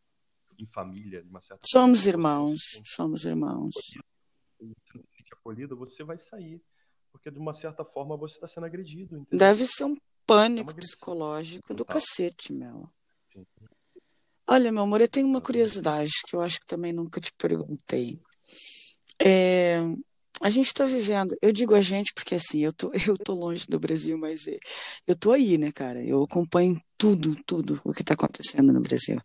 em família, de uma certa Somos forma, você irmãos, sente somos irmãos. você sente acolhido, você vai sair. Porque de uma certa forma você está sendo agredido, entendeu? Deve ser um É pânico agressão psicológico do cacete, meu. Sim, Olha, meu amor, eu tenho uma curiosidade que eu acho que também nunca te perguntei. É, a gente está vivendo, eu digo a gente porque assim, eu tô, eu tô longe do Brasil, mas é, eu tô aí, né, cara? Eu acompanho tudo, tudo o que está acontecendo no Brasil.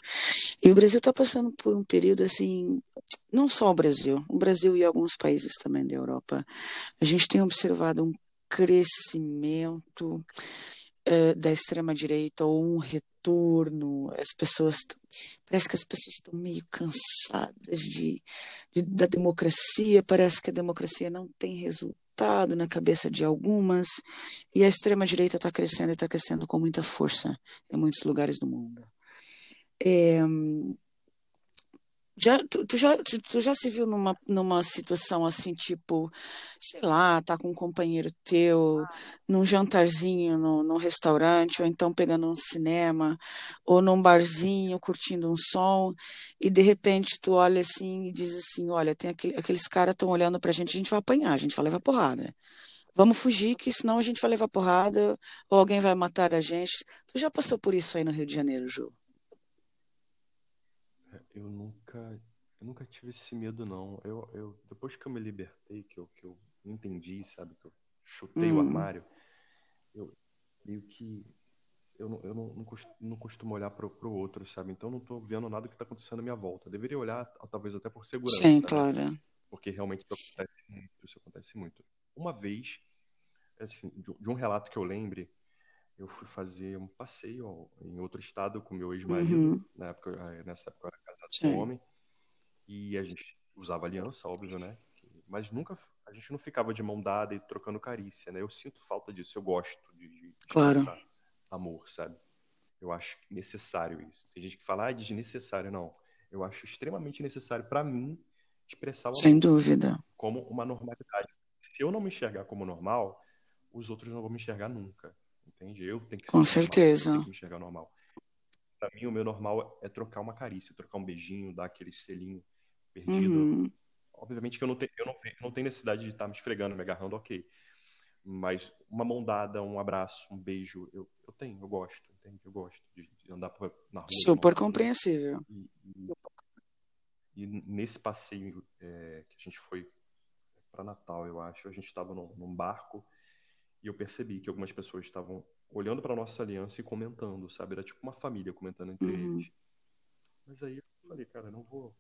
E o Brasil está passando por um período assim, não só o Brasil, o Brasil e alguns países também da Europa. A gente tem observado um crescimento eh, da extrema-direita ou um retorno. As pessoas, parece que as pessoas estão meio cansadas de, de- da democracia, parece que a democracia não tem resultado na cabeça de algumas, e a extrema-direita está crescendo e está crescendo com muita força em muitos lugares do mundo. É, já, tu, tu já, tu, tu já se viu numa, numa situação assim, tipo, sei lá, tá com um companheiro teu num jantarzinho, no, num restaurante, ou então pegando um cinema, ou num barzinho, curtindo um som, e de repente tu olha assim e diz assim, olha, tem aquele, aqueles caras estão olhando pra gente, a gente vai apanhar, a gente vai levar porrada. Vamos fugir, que senão a gente vai levar porrada, ou alguém vai matar a gente. Tu já passou por isso aí no Rio de Janeiro, Ju? Eu nunca, eu nunca tive esse medo, não. Eu, eu, depois que eu me libertei, que eu, que eu entendi, sabe, que eu chutei o Hum, armário, eu meio que eu não, eu não, não cos- não costumo olhar pro, pro outro, sabe? Então não tô vendo nada que tá acontecendo à minha volta. Deveria olhar, talvez até por sim, segurança, né? claro. Porque realmente isso acontece muito, isso acontece muito. Uma vez, assim, de, um de um relato que eu lembre, eu fui fazer um passeio em outro estado com meu ex-marido. Uhum, Na época, eh, nessa época eu era sim. homem. E a gente usava aliança, óbvio, né? Mas nunca, a gente não ficava de mão dada e trocando carícia, né? Eu sinto falta disso, eu gosto de, de Claro. amor, sabe? Eu acho necessário isso. Tem gente que fala, ah, é desnecessário. Não. Eu acho extremamente necessário para mim expressar o Sem amor dúvida. como uma normalidade. Se eu não me enxergar como normal, os outros não vão me enxergar nunca. Entende? Eu tenho que Com ser normal, eu certeza. tenho que me enxergar normal. Pra mim, o meu normal é trocar uma carícia, trocar um beijinho, dar aquele selinho perdido. Uhum. Obviamente que eu não tenho, eu não, eu não tenho necessidade de estar me esfregando, me agarrando, ok. Mas uma mão dada, um abraço, um beijo, eu, eu tenho, eu gosto, entende? Eu gosto de, de andar por- na rua Super compreensível. E, e- e nesse passeio é, que a gente foi para Natal, eu acho, a gente estava num, num barco e eu percebi que algumas pessoas estavam olhando para nossa aliança e comentando, sabe? Era tipo uma família comentando entre Uhum. eles. Mas aí eu falei, cara, eu não vou,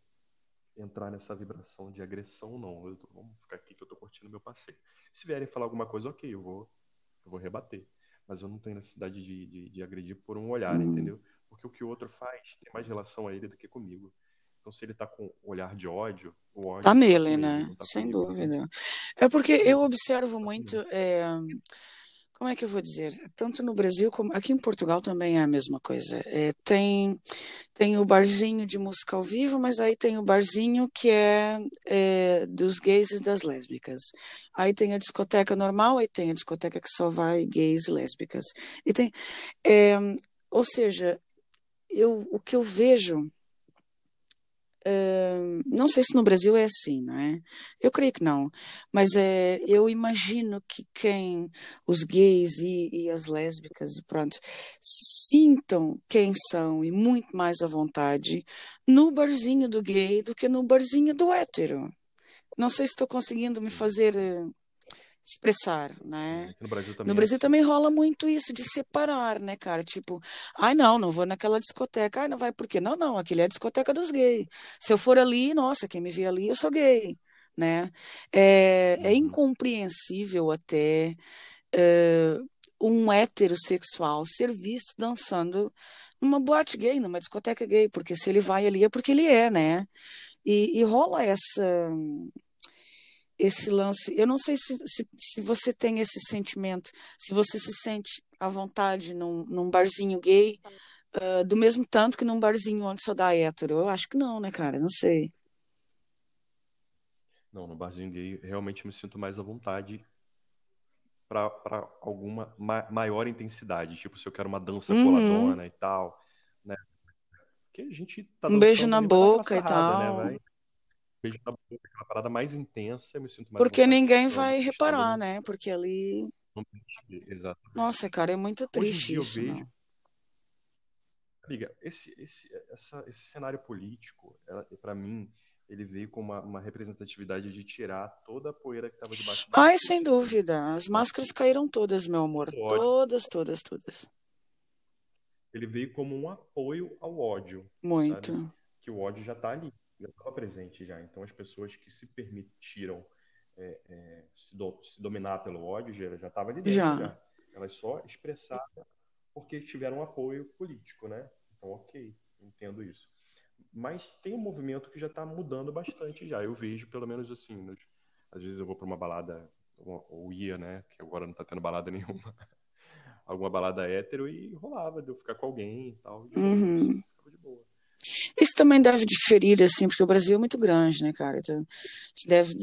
entrar nessa vibração de agressão, não. Eu, vamos ficar aqui que eu tô curtindo meu passeio. Se vierem falar alguma coisa, ok, eu vou, eu vou rebater. Mas eu não tenho necessidade de, de, de agredir por um olhar, hum. entendeu? Porque o que o outro faz tem mais relação a ele do que comigo. Então, se ele tá com olhar de ódio, o ódio. Tá, tá nele, né? Tá Sem comigo, dúvida. É porque eu observo muito. É como é que eu vou dizer? Tanto no Brasil como aqui em Portugal também é a mesma coisa. É, tem, tem o barzinho de música ao vivo, mas aí tem o barzinho que é, é, dos gays e das lésbicas. Aí tem a discoteca normal, aí tem a discoteca que só vai gays e lésbicas. E tem, é, ou seja, eu, o que eu vejo não sei se no Brasil é assim, não é? Eu creio que não, mas é, eu imagino que quem, os gays e, e as lésbicas, pronto, sintam quem são e muito mais à vontade no barzinho do gay do que no barzinho do hétero. Não sei se estou conseguindo me fazer eh, expressar, né? no Brasil também, no Brasil é assim. também rola muito isso de separar, né, cara? Tipo, ai não, não vou naquela discoteca. Ai, não vai por quê? Não, não, aquele é a discoteca dos gays. Se eu for ali, nossa, quem me vê ali, eu sou gay, né? É, é uhum. incompreensível até é, um heterossexual ser visto dançando numa boate gay, numa discoteca gay, porque se ele vai ali é porque ele é, né? E, e rola essa esse lance. Eu não sei se, se, se, você tem esse sentimento, se você se sente à vontade num, num barzinho gay, uh, do mesmo tanto que num barzinho onde só dá hétero. Eu acho que não, né, cara? Não sei. Não, no barzinho gay realmente me sinto mais à vontade para alguma ma maior intensidade. Tipo, se eu quero uma dança uhum. coladona e tal, né? Porque a gente tá Um beijo na boca e né, tal. Né? Vai beijo na boca, aquela parada mais intensa, eu me sinto mais Porque ninguém vai reparar, né? Porque ali. Exatamente. Nossa, cara, é muito triste Hoje em dia. Eu vejo... Amiga, esse, esse, essa, esse cenário político, para mim, ele veio com uma, uma, representatividade de tirar toda a poeira que estava debaixo da Ai, sem dúvida. As máscaras caíram todas, meu amor. Todas, todas, todas. Ele veio como um apoio ao ódio. Muito. Sabe? Que o ódio já está ali já estava presente já. Então as pessoas que se permitiram é, é, se, do, se, dominar pelo ódio já estava ali dentro. Já. já. Elas só expressaram porque tiveram apoio político, né? Então, ok, entendo isso. Mas tem um movimento que já está mudando bastante já. Eu vejo, pelo menos assim, nos, às vezes eu vou para uma balada, ou ia, né? Que agora não está tendo balada nenhuma. Alguma balada hétero e rolava de eu ficar com alguém e tal. E uhum. ficava de boa. Isso também deve diferir, assim, porque o Brasil é muito grande, né, cara? Então, deve,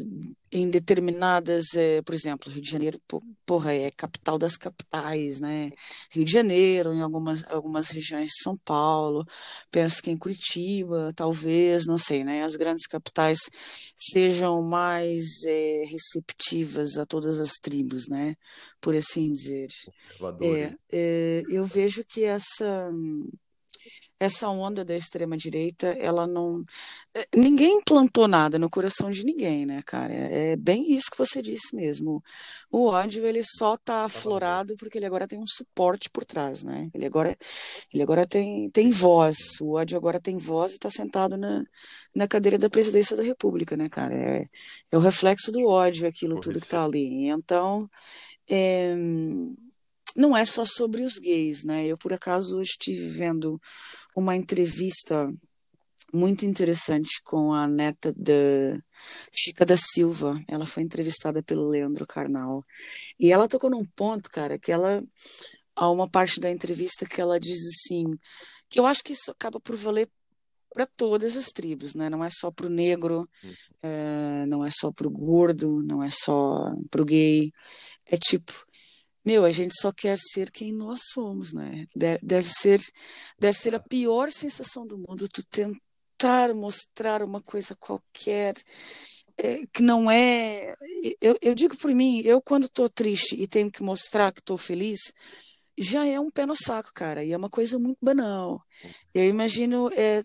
em determinadas, é, por exemplo, Rio de Janeiro, porra, é capital das capitais, né? Rio de Janeiro, em algumas, algumas regiões de São Paulo, penso que em Curitiba, talvez, não sei, né? As grandes capitais sejam mais é, receptivas a todas as tribos, né? Por assim dizer. É, é, eu vejo que essa essa onda da extrema direita, ela não eh, ninguém implantou nada no coração de ninguém, né, cara? É bem isso que você disse mesmo. O ódio ele só tá aflorado porque ele agora tem um suporte por trás, né? Ele agora ele agora tem tem voz. O ódio agora tem voz e está sentado na, na cadeira da presidência da República, né, cara? É, é o reflexo do ódio aquilo tudo que tá ali. Então, é, não é só sobre os gays, né? Eu, por acaso, hoje estive vendo uma entrevista muito interessante com a neta da Chica da Silva. Ela foi entrevistada pelo Leandro Carnal. E ela tocou num ponto, cara, que ela. Há uma parte da entrevista que ela diz assim: que eu acho que isso acaba por valer para todas as tribos, né? Não é só para o negro, é, não é só para o gordo, não é só para o gay. É tipo, meu, a gente só quer ser quem nós somos, né? Deve ser, deve ser a pior sensação do mundo tu tentar mostrar uma coisa qualquer é, que não é. Eu, eu digo por mim, eu quando estou triste e tenho que mostrar que estou feliz, já é um pé no saco, cara, e é uma coisa muito banal. Eu imagino é,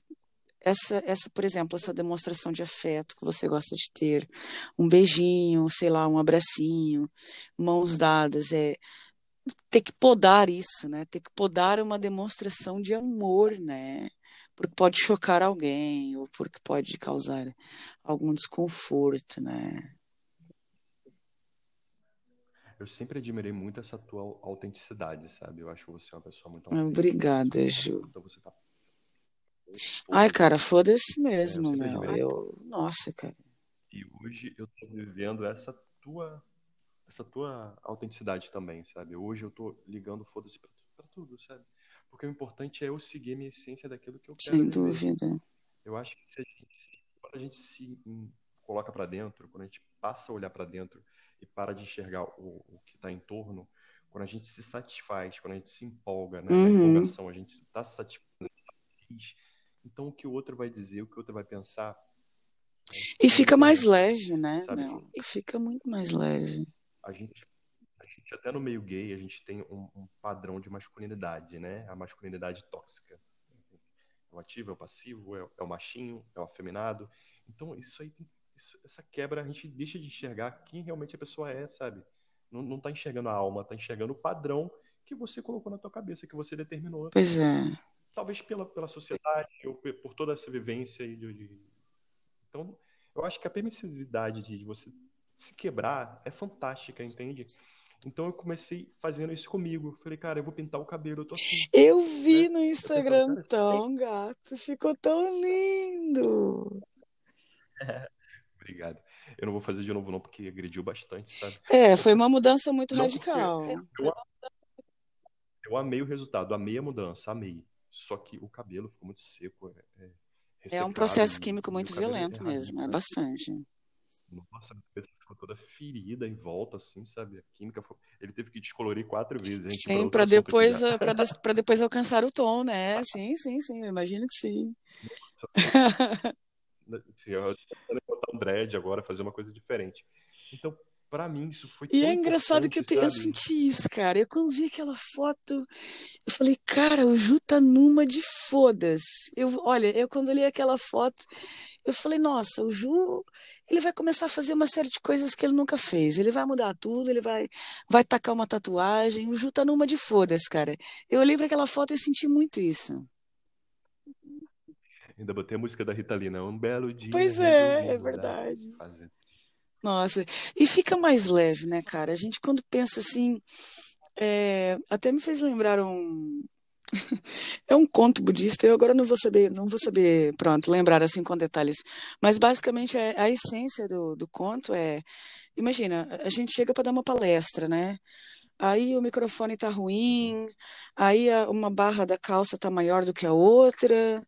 essa, essa, por exemplo, essa demonstração de afeto que você gosta de ter, um beijinho, sei lá, um abracinho, mãos dadas, é ter que podar isso, né? Ter que podar uma demonstração de amor, né? porque pode chocar alguém ou porque pode causar algum desconforto, né? Eu sempre admirei muito essa tua autenticidade, sabe? Eu acho você uma pessoa muito Obrigada, Ju. Então você tá... Ai, cara, foda-se mesmo, é, meu. Eu... Nossa, cara. E hoje eu tô vivendo essa tua essa tua autenticidade também, sabe? Hoje eu tô ligando foda-se pra, pra, tudo, sabe? Porque o importante é eu seguir a minha essência daquilo que eu quero. Sem dúvida. Eu acho que se a gente, quando a gente se coloca para dentro, quando a gente passa a olhar para dentro e para de enxergar o, o que está em torno, quando a gente se satisfaz, quando a gente se empolga, né? Uhum. Na empolgação, a gente está satisfeito, então o que o outro vai dizer, o que o outro vai pensar. E fica mais leve, né? Não, fica muito mais leve. A gente, a gente, até no meio gay, a gente tem um, um padrão de masculinidade, né? A masculinidade tóxica. É o ativo, é o passivo, é, é o machinho, é o afeminado. Então, isso aí isso, essa quebra, a gente deixa de enxergar quem realmente a pessoa é, sabe? Não, não tá enxergando a alma, tá enxergando o padrão que você colocou na tua cabeça, que você determinou. Pois é. Talvez pela, pela sociedade ou por toda essa vivência. De, de... Então, eu acho que a permissividade de você se quebrar é fantástica, entende? Então eu comecei fazendo isso comigo. Falei, cara, eu vou pintar o cabelo, eu tô assim. Eu vi né? no Instagram pensando, tão, gato, ficou tão lindo. É. Obrigado. Eu não vou fazer de novo, não, porque agrediu bastante, sabe? É, foi uma mudança muito não, radical. Eu, eu, amei o resultado, amei a mudança, amei. Só que o cabelo ficou muito seco. É, é, é um processo químico muito violento mesmo, é bastante. Nossa, a cabeça ficou toda ferida em volta, assim, sabe? A química, foi... ele teve que descolorir quatro vezes. Sim, para depois, para depois alcançar o tom, né? Sim, sim, sim, imagino que sim. Se eu botar um dread agora, fazer uma coisa diferente. Então, para mim, isso foi E é engraçado que eu, te, eu, senti isso, cara. Eu quando vi aquela foto, eu falei, cara, o Ju tá numa de fodas. Eu, olha, eu quando li aquela foto, eu falei, nossa, o Ju, ele vai começar a fazer uma série de coisas que ele nunca fez. Ele vai mudar tudo, ele vai vai tacar uma tatuagem. O Ju tá numa de fodas, cara. Eu olhei para aquela foto e senti muito isso. Ainda botei a música da Rita Lee, né? Um belo dia. Pois é, é verdade. Nossa, e fica mais leve, né, cara? A gente quando pensa assim, é... até me fez lembrar um é um conto budista. Eu agora não vou saber, não vou saber, pronto, lembrar assim com detalhes. Mas basicamente é, a essência do, do conto é, imagina, a gente chega para dar uma palestra, né? Aí o microfone está ruim, aí a, uma barra da calça está maior do que a outra,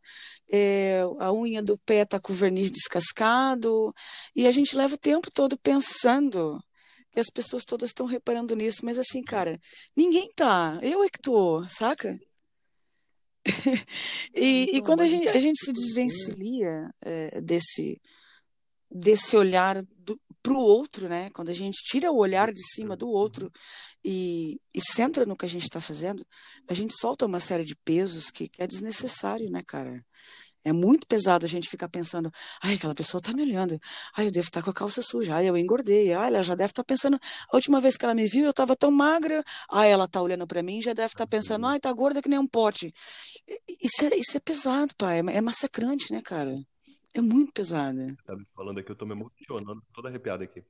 é, a unha do pé está com o verniz descascado, e a gente leva o tempo todo pensando que as pessoas todas estão reparando nisso, mas assim, cara, ninguém tá, eu é que tô, saca? e, e, quando a gente, a gente se desvencilha é, desse, desse olhar para o outro, né? Quando a gente tira o olhar de cima do outro e, e centra no que a gente está fazendo, a gente solta uma série de pesos que, que, é desnecessário, né, cara? É muito pesado a gente ficar pensando, ai, aquela pessoa tá me olhando, ai, eu devo estar tá com a calça suja, ai, eu engordei, ai, ela já deve estar tá pensando, a última vez que ela me viu, eu estava tão magra, ai, ela tá olhando para mim, já deve estar tá pensando, ai, tá gorda que nem um pote. Isso é, isso é pesado, pai, é massacrante, né, cara? É muito pesada. Tá me falando aqui, eu tô me emocionando, toda arrepiada aqui.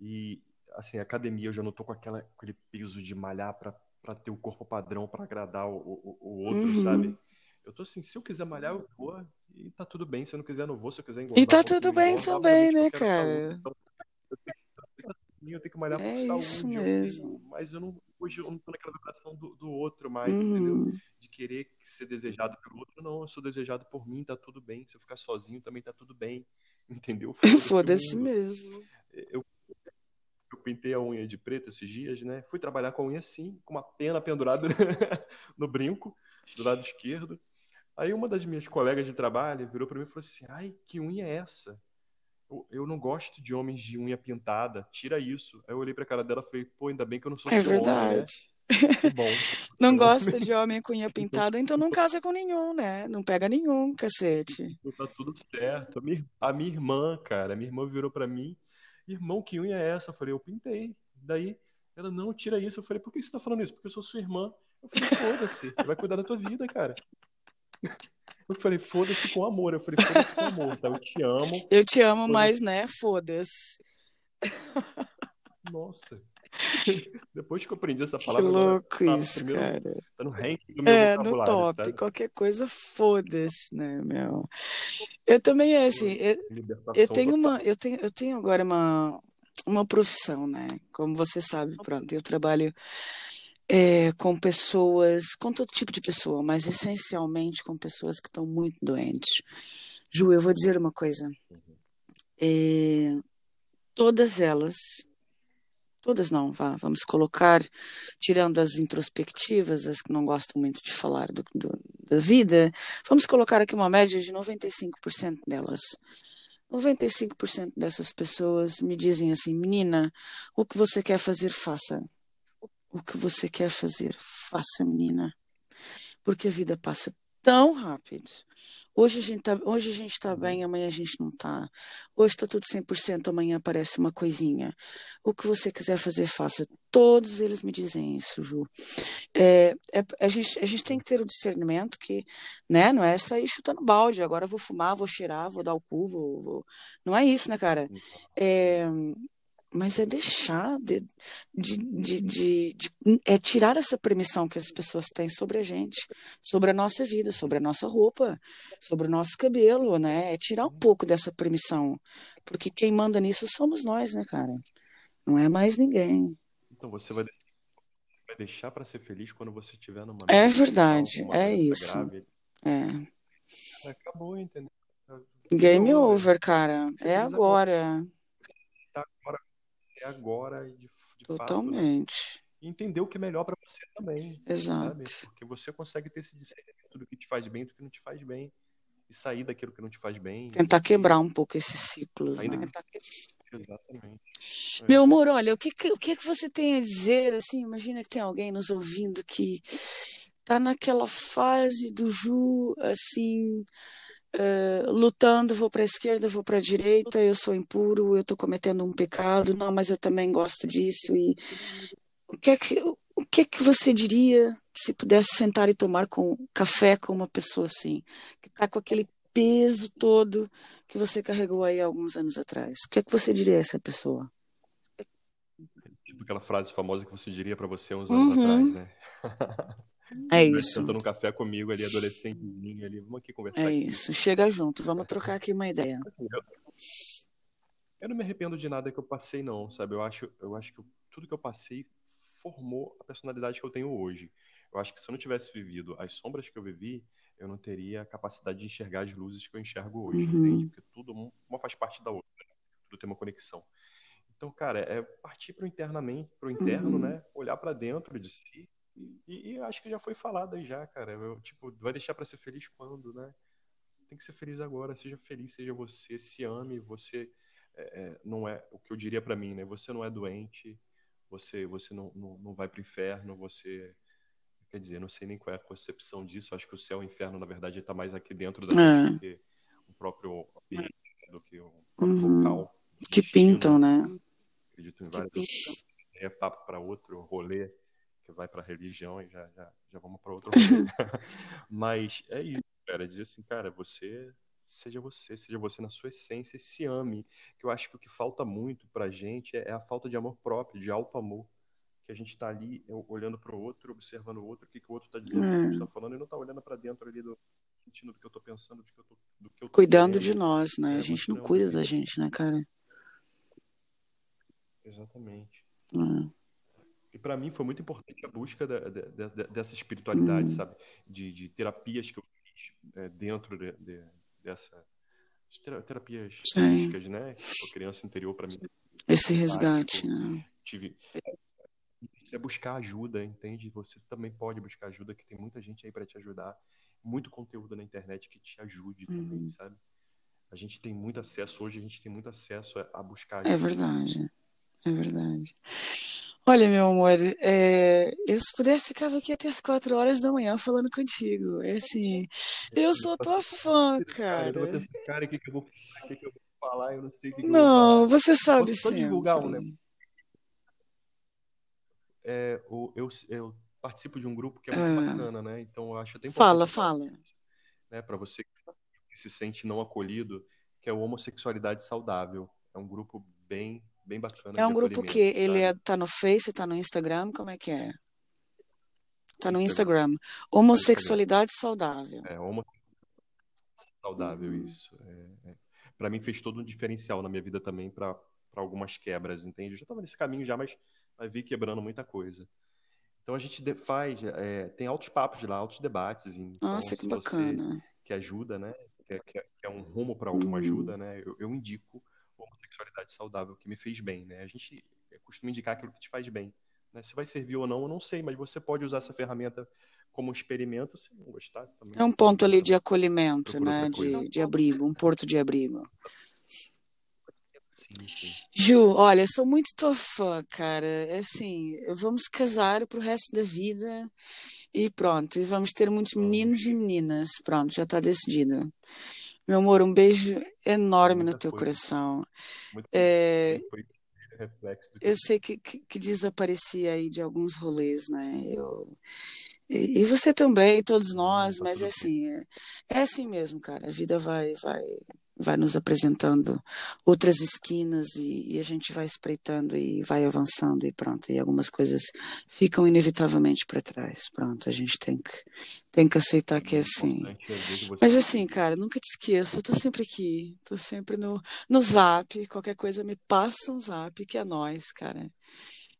E, assim, academia, eu já não tô com aquela, aquele peso de malhar pra, pra ter o corpo padrão, pra agradar o, o, o outro, uhum. sabe? Eu tô assim, se eu quiser malhar, eu vou. E tá tudo bem. Se eu não quiser, não vou. Se eu quiser engordar. E tá tudo bem também, né, cara? Então, eu tenho que malhar é por saúde. Isso mesmo. Eu, mas eu não, hoje eu não tô naquela vibração do, do outro mais, uhum. entendeu? De querer ser desejado pelo outro. Não, eu sou desejado por mim, tá tudo bem. Se eu ficar sozinho, também tá tudo bem. Entendeu? Foda-se mesmo. Eu, eu pintei a unha de preto esses dias, né? Fui trabalhar com a unha assim, com uma pena pendurada no brinco, do lado esquerdo. Aí uma das minhas colegas de trabalho virou para mim e falou assim: Ai, que unha é essa? Eu, eu, não gosto de homens de unha pintada, tira isso. Aí eu olhei pra cara dela e falei: Pô, ainda bem que eu não sou É verdade. Homem, né? bom. não gosta de homem com unha pintada, então não casa com nenhum, né? Não pega nenhum, cacete. Tá tudo certo. A minha, a minha irmã, cara, a minha irmã virou para mim: Irmão, que unha é essa? Eu falei: Eu pintei. Daí ela: Não, tira isso. Eu falei: Por que você tá falando isso? Porque eu sou sua irmã. Eu falei: Foda-se, vai cuidar da tua vida, cara. Eu falei, foda-se com amor. Eu falei, foda-se com amor, tá? Eu te amo. Eu te amo, mas, né, foda-se. Nossa. Depois que eu aprendi essa Que palavra, louco tá isso, primeiro- cara. tá no ranking do meu É, no top. sabe? Qualquer coisa, foda-se, né, meu? Eu também, é assim, eu, eu tenho uma, eu tenho, eu tenho agora uma, uma profissão, né? Como você sabe, pronto, eu trabalho é, com pessoas, com todo tipo de pessoa, mas essencialmente com pessoas que estão muito doentes. Ju, eu vou dizer uma coisa. É, todas elas, todas não, vá, vamos colocar, tirando as introspectivas, as que não gostam muito de falar do, do- da vida, vamos colocar aqui uma média de 95% delas. 95% dessas pessoas me dizem assim, menina, o que você quer fazer, faça. O que você quer fazer, faça, menina. Porque a vida passa tão rápido. Hoje a gente tá, hoje a gente tá bem, amanhã a gente não tá. Hoje tá tudo 100%, amanhã aparece uma coisinha. O que você quiser fazer, faça. Todos eles me dizem isso, Ju. É, é- a gente, a gente tem que ter o discernimento que, né, não é sair chutando balde. Agora vou fumar, vou cheirar, vou dar o cu, vou, vou- Não é isso, né, cara? É, mas é deixar de, de, de, de- é tirar essa permissão que as pessoas têm sobre a gente, sobre a nossa vida, sobre a nossa roupa, sobre o nosso cabelo, né? É tirar um pouco dessa permissão, porque quem manda nisso somos nós, né, cara? Não é mais ninguém. Então você vai, vai deixar pra ser feliz quando você estiver numa É verdade, é isso. grave. É. Acabou, entendeu? Game Acabou, over, cara. É agora. Agora. É e de, de fato, né? Totalmente. E entender o que é melhor pra você também, sabe? Exato. Porque você consegue ter esse discernimento do que te faz bem e do que não te faz bem. E sair daquilo que não te faz bem. Tentar e- quebrar um pouco esses ciclos, Ainda né? que... Exatamente. É. Meu amor, olha, o que, o que você tem a dizer, assim, imagina que tem alguém nos ouvindo que tá naquela fase do Ju, assim, eh, lutando, vou para a esquerda, vou para a direita, eu sou impuro, eu estou cometendo um pecado, não, mas eu também gosto disso, e o que é que, o que é que você diria se pudesse sentar e tomar com café com uma pessoa assim, que tá com aquele peso todo que você carregou aí alguns anos atrás? O que é que você diria a essa pessoa? Tipo aquela frase famosa que você diria pra você uns anos Uhum. atrás, né? É isso. Sentando um café comigo ali, adolescentezinho ali, vamos aqui conversar É aqui. isso. Chega junto. Vamos trocar aqui uma ideia. Eu, não me arrependo de nada que eu passei, não, sabe? Eu acho, eu acho que tudo que eu passei formou a personalidade que eu tenho hoje. Eu acho que se eu não tivesse vivido as sombras que eu vivi, eu não teria a capacidade de enxergar as luzes que eu enxergo hoje, Uhum. entende? Porque tudo um- uma faz parte da outra, né? tudo tem uma conexão. Então, cara, é partir pro internamente, pro interno, Uhum. né? Olhar pra dentro de si. E, e acho que já foi falado aí já, cara. Eu, tipo, vai deixar pra ser feliz quando, né? Tem que ser feliz agora. Seja feliz, seja você, se ame. Você é, é, não é o que eu diria pra mim, né? Você não é doente. Você, você não, não, não vai pro inferno. Você quer dizer, não sei nem qual é a concepção disso. Acho que o céu e o inferno, na verdade, está mais aqui dentro da É. do que o próprio ambiente, do que o próprio Uhum. local. Que pintam, né? Acredito em várias é papo para outro rolê que vai para religião e já, já, já vamos para outro. Mas é isso, cara. Dizer assim, cara, você seja você, seja você na sua essência e se ame. Que eu acho que o que falta muito pra gente é a falta de amor próprio, de alto amor. Que a gente tá ali olhando pro outro, observando o outro, o que, que o outro tá dizendo, o que o outro tá falando, e não tá olhando para dentro ali do sentindo do que eu tô pensando, do que eu tô, do que eu tô Cuidando querendo. de nós, né? É, A gente não cuida da gente, né, cara? Exatamente. É. E para mim foi muito importante a busca da- da- da- dessa espiritualidade, Uhum. sabe? De, de terapias que eu fiz é, dentro de- de- dessa de tera- terapias holísticas, né? Que a criança interior para mim Esse Fantástico. resgate, né? tive é buscar ajuda, entende? Você também pode buscar ajuda, que tem muita gente aí para te ajudar, muito conteúdo na internet que te ajude também, Uhum. sabe? A gente tem muito acesso hoje, a gente tem muito acesso a, a buscar É ajuda. verdade. É verdade. Olha, meu amor, é, eu se pudesse ficava aqui até as quatro horas da manhã falando contigo. É assim, eu sou tua fã, Cara, eu tava cara. o que eu vou que eu vou falar, eu não sei o que que eu vou Não, você sabe Posso só divulgar um, sempre. É, o- eu, eu participo de um grupo que é muito Ah. bacana, né? Então eu acho até Fala, fala. né, para você que se sente não acolhido, que é o homossexualidade saudável. É um grupo bem bem bacana. É um grupo que ele é, tá no Face, tá no Instagram, como é que é? Tá no Instagram. Instagram. Homossexualidade saudável. É, homossexualidade saudável, isso. É, é. Para mim fez todo um diferencial na minha vida também para algumas quebras, entende? Eu já estava nesse caminho já, mas, mas vi quebrando muita coisa. Então a gente faz, é, tem altos papos lá, altos debates. Então, Nossa, que bacana. que ajuda, né? Que, é, que é um rumo para alguma uhum. ajuda, né? Eu, eu indico homossexualidade saudável que me fez bem, né? A gente costuma indicar aquilo que te faz bem. Né? Se vai servir ou não, eu não sei, mas você pode usar essa ferramenta como experimento se não gostar também. É um ponto ali de acolhimento, né? De, de abrigo, um porto de abrigo. Sim, sim. Ju, olha, sou muito tua fã, cara. É assim, vamos casar pro resto da vida e pronto. E vamos ter muitos meninos e meninas. Pronto, já está decidido. Meu amor, um beijo enorme Muita no teu coisa. coração. Muito é, eu sei que, que, que, desaparecia aí de alguns rolês, né? Eu, e, e você também, todos nós, tá mas é assim, é, é assim mesmo, cara. A vida vai, vai, vai nos apresentando outras esquinas e, e, a gente vai espreitando e vai avançando e pronto. E algumas coisas ficam inevitavelmente para trás. Pronto, a gente tem que, tem que aceitar que é assim. Mas assim, cara, nunca te esqueça, eu tô sempre aqui, tô sempre no, no zap, qualquer coisa me passa um zap, que é nós, cara.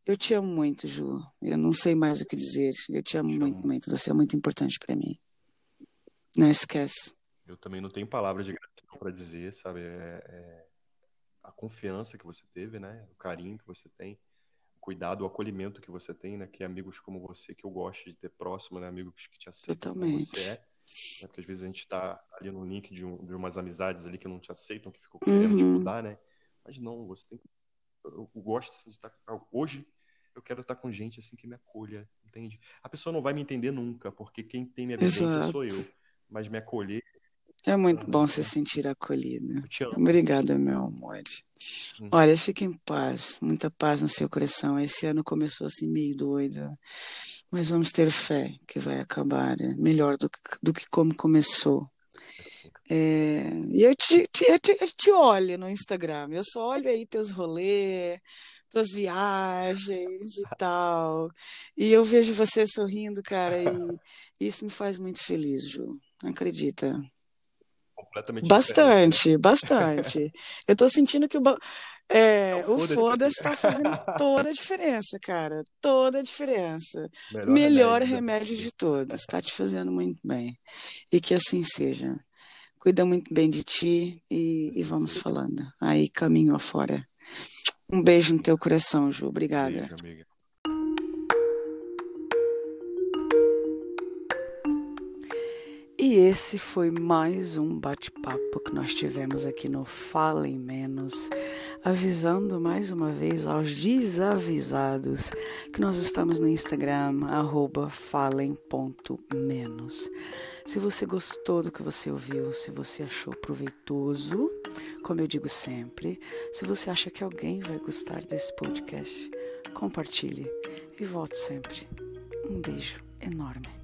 Eu te amo muito, Ju. Eu não sei mais o que dizer. Eu te amo muito, muito. Você é muito importante para mim. Não esquece. Eu também não tenho palavras de gratidão para dizer, sabe? É, é, a confiança que você teve, né? O carinho que você tem, o cuidado, o acolhimento que você tem, né? Que amigos como você que eu gosto de ter próximo, né? Amigos que te aceitam Totalmente. como você é. Né? Porque às vezes a gente está ali no link de, um, de, umas amizades ali que não te aceitam, que ficam querendo uhum. te mudar, né? Mas não, você tem eu, eu gosto assim, de estar hoje eu quero estar com gente assim que me acolha, entende? A pessoa não vai me entender nunca, porque quem tem minha vivência sou eu, mas me acolher é muito bom se sentir acolhido. Obrigada, meu amor. Hum. Olha, fique em paz, muita paz no seu coração. Esse ano começou assim meio doido, mas vamos ter fé que vai acabar melhor do que, do que como começou. É, e eu te, te, eu, te, eu te olho no Instagram, eu só olho aí teus rolês, tuas viagens e tal. E eu vejo você sorrindo, cara, e isso me faz muito feliz, Ju. Acredita completamente Bastante, diferente. bastante. Eu tô sentindo que o, é, é o foda-se tá fazendo toda a diferença, cara. Toda a diferença. Melhor, Melhor remédio, remédio de todos. Tá te fazendo muito bem. E que assim seja. Cuida muito bem de ti e, e vamos falando. Aí, caminho afora. Um beijo no teu coração, Ju. Obrigada. Beijo, amiga. E esse foi mais um bate-papo que nós tivemos aqui no Falem Menos, avisando mais uma vez aos desavisados que nós estamos no Instagram, falem.menos. Se você gostou do que você ouviu, se você achou proveitoso, como eu digo sempre, se você acha que alguém vai gostar desse podcast, compartilhe e volte sempre. Um beijo enorme.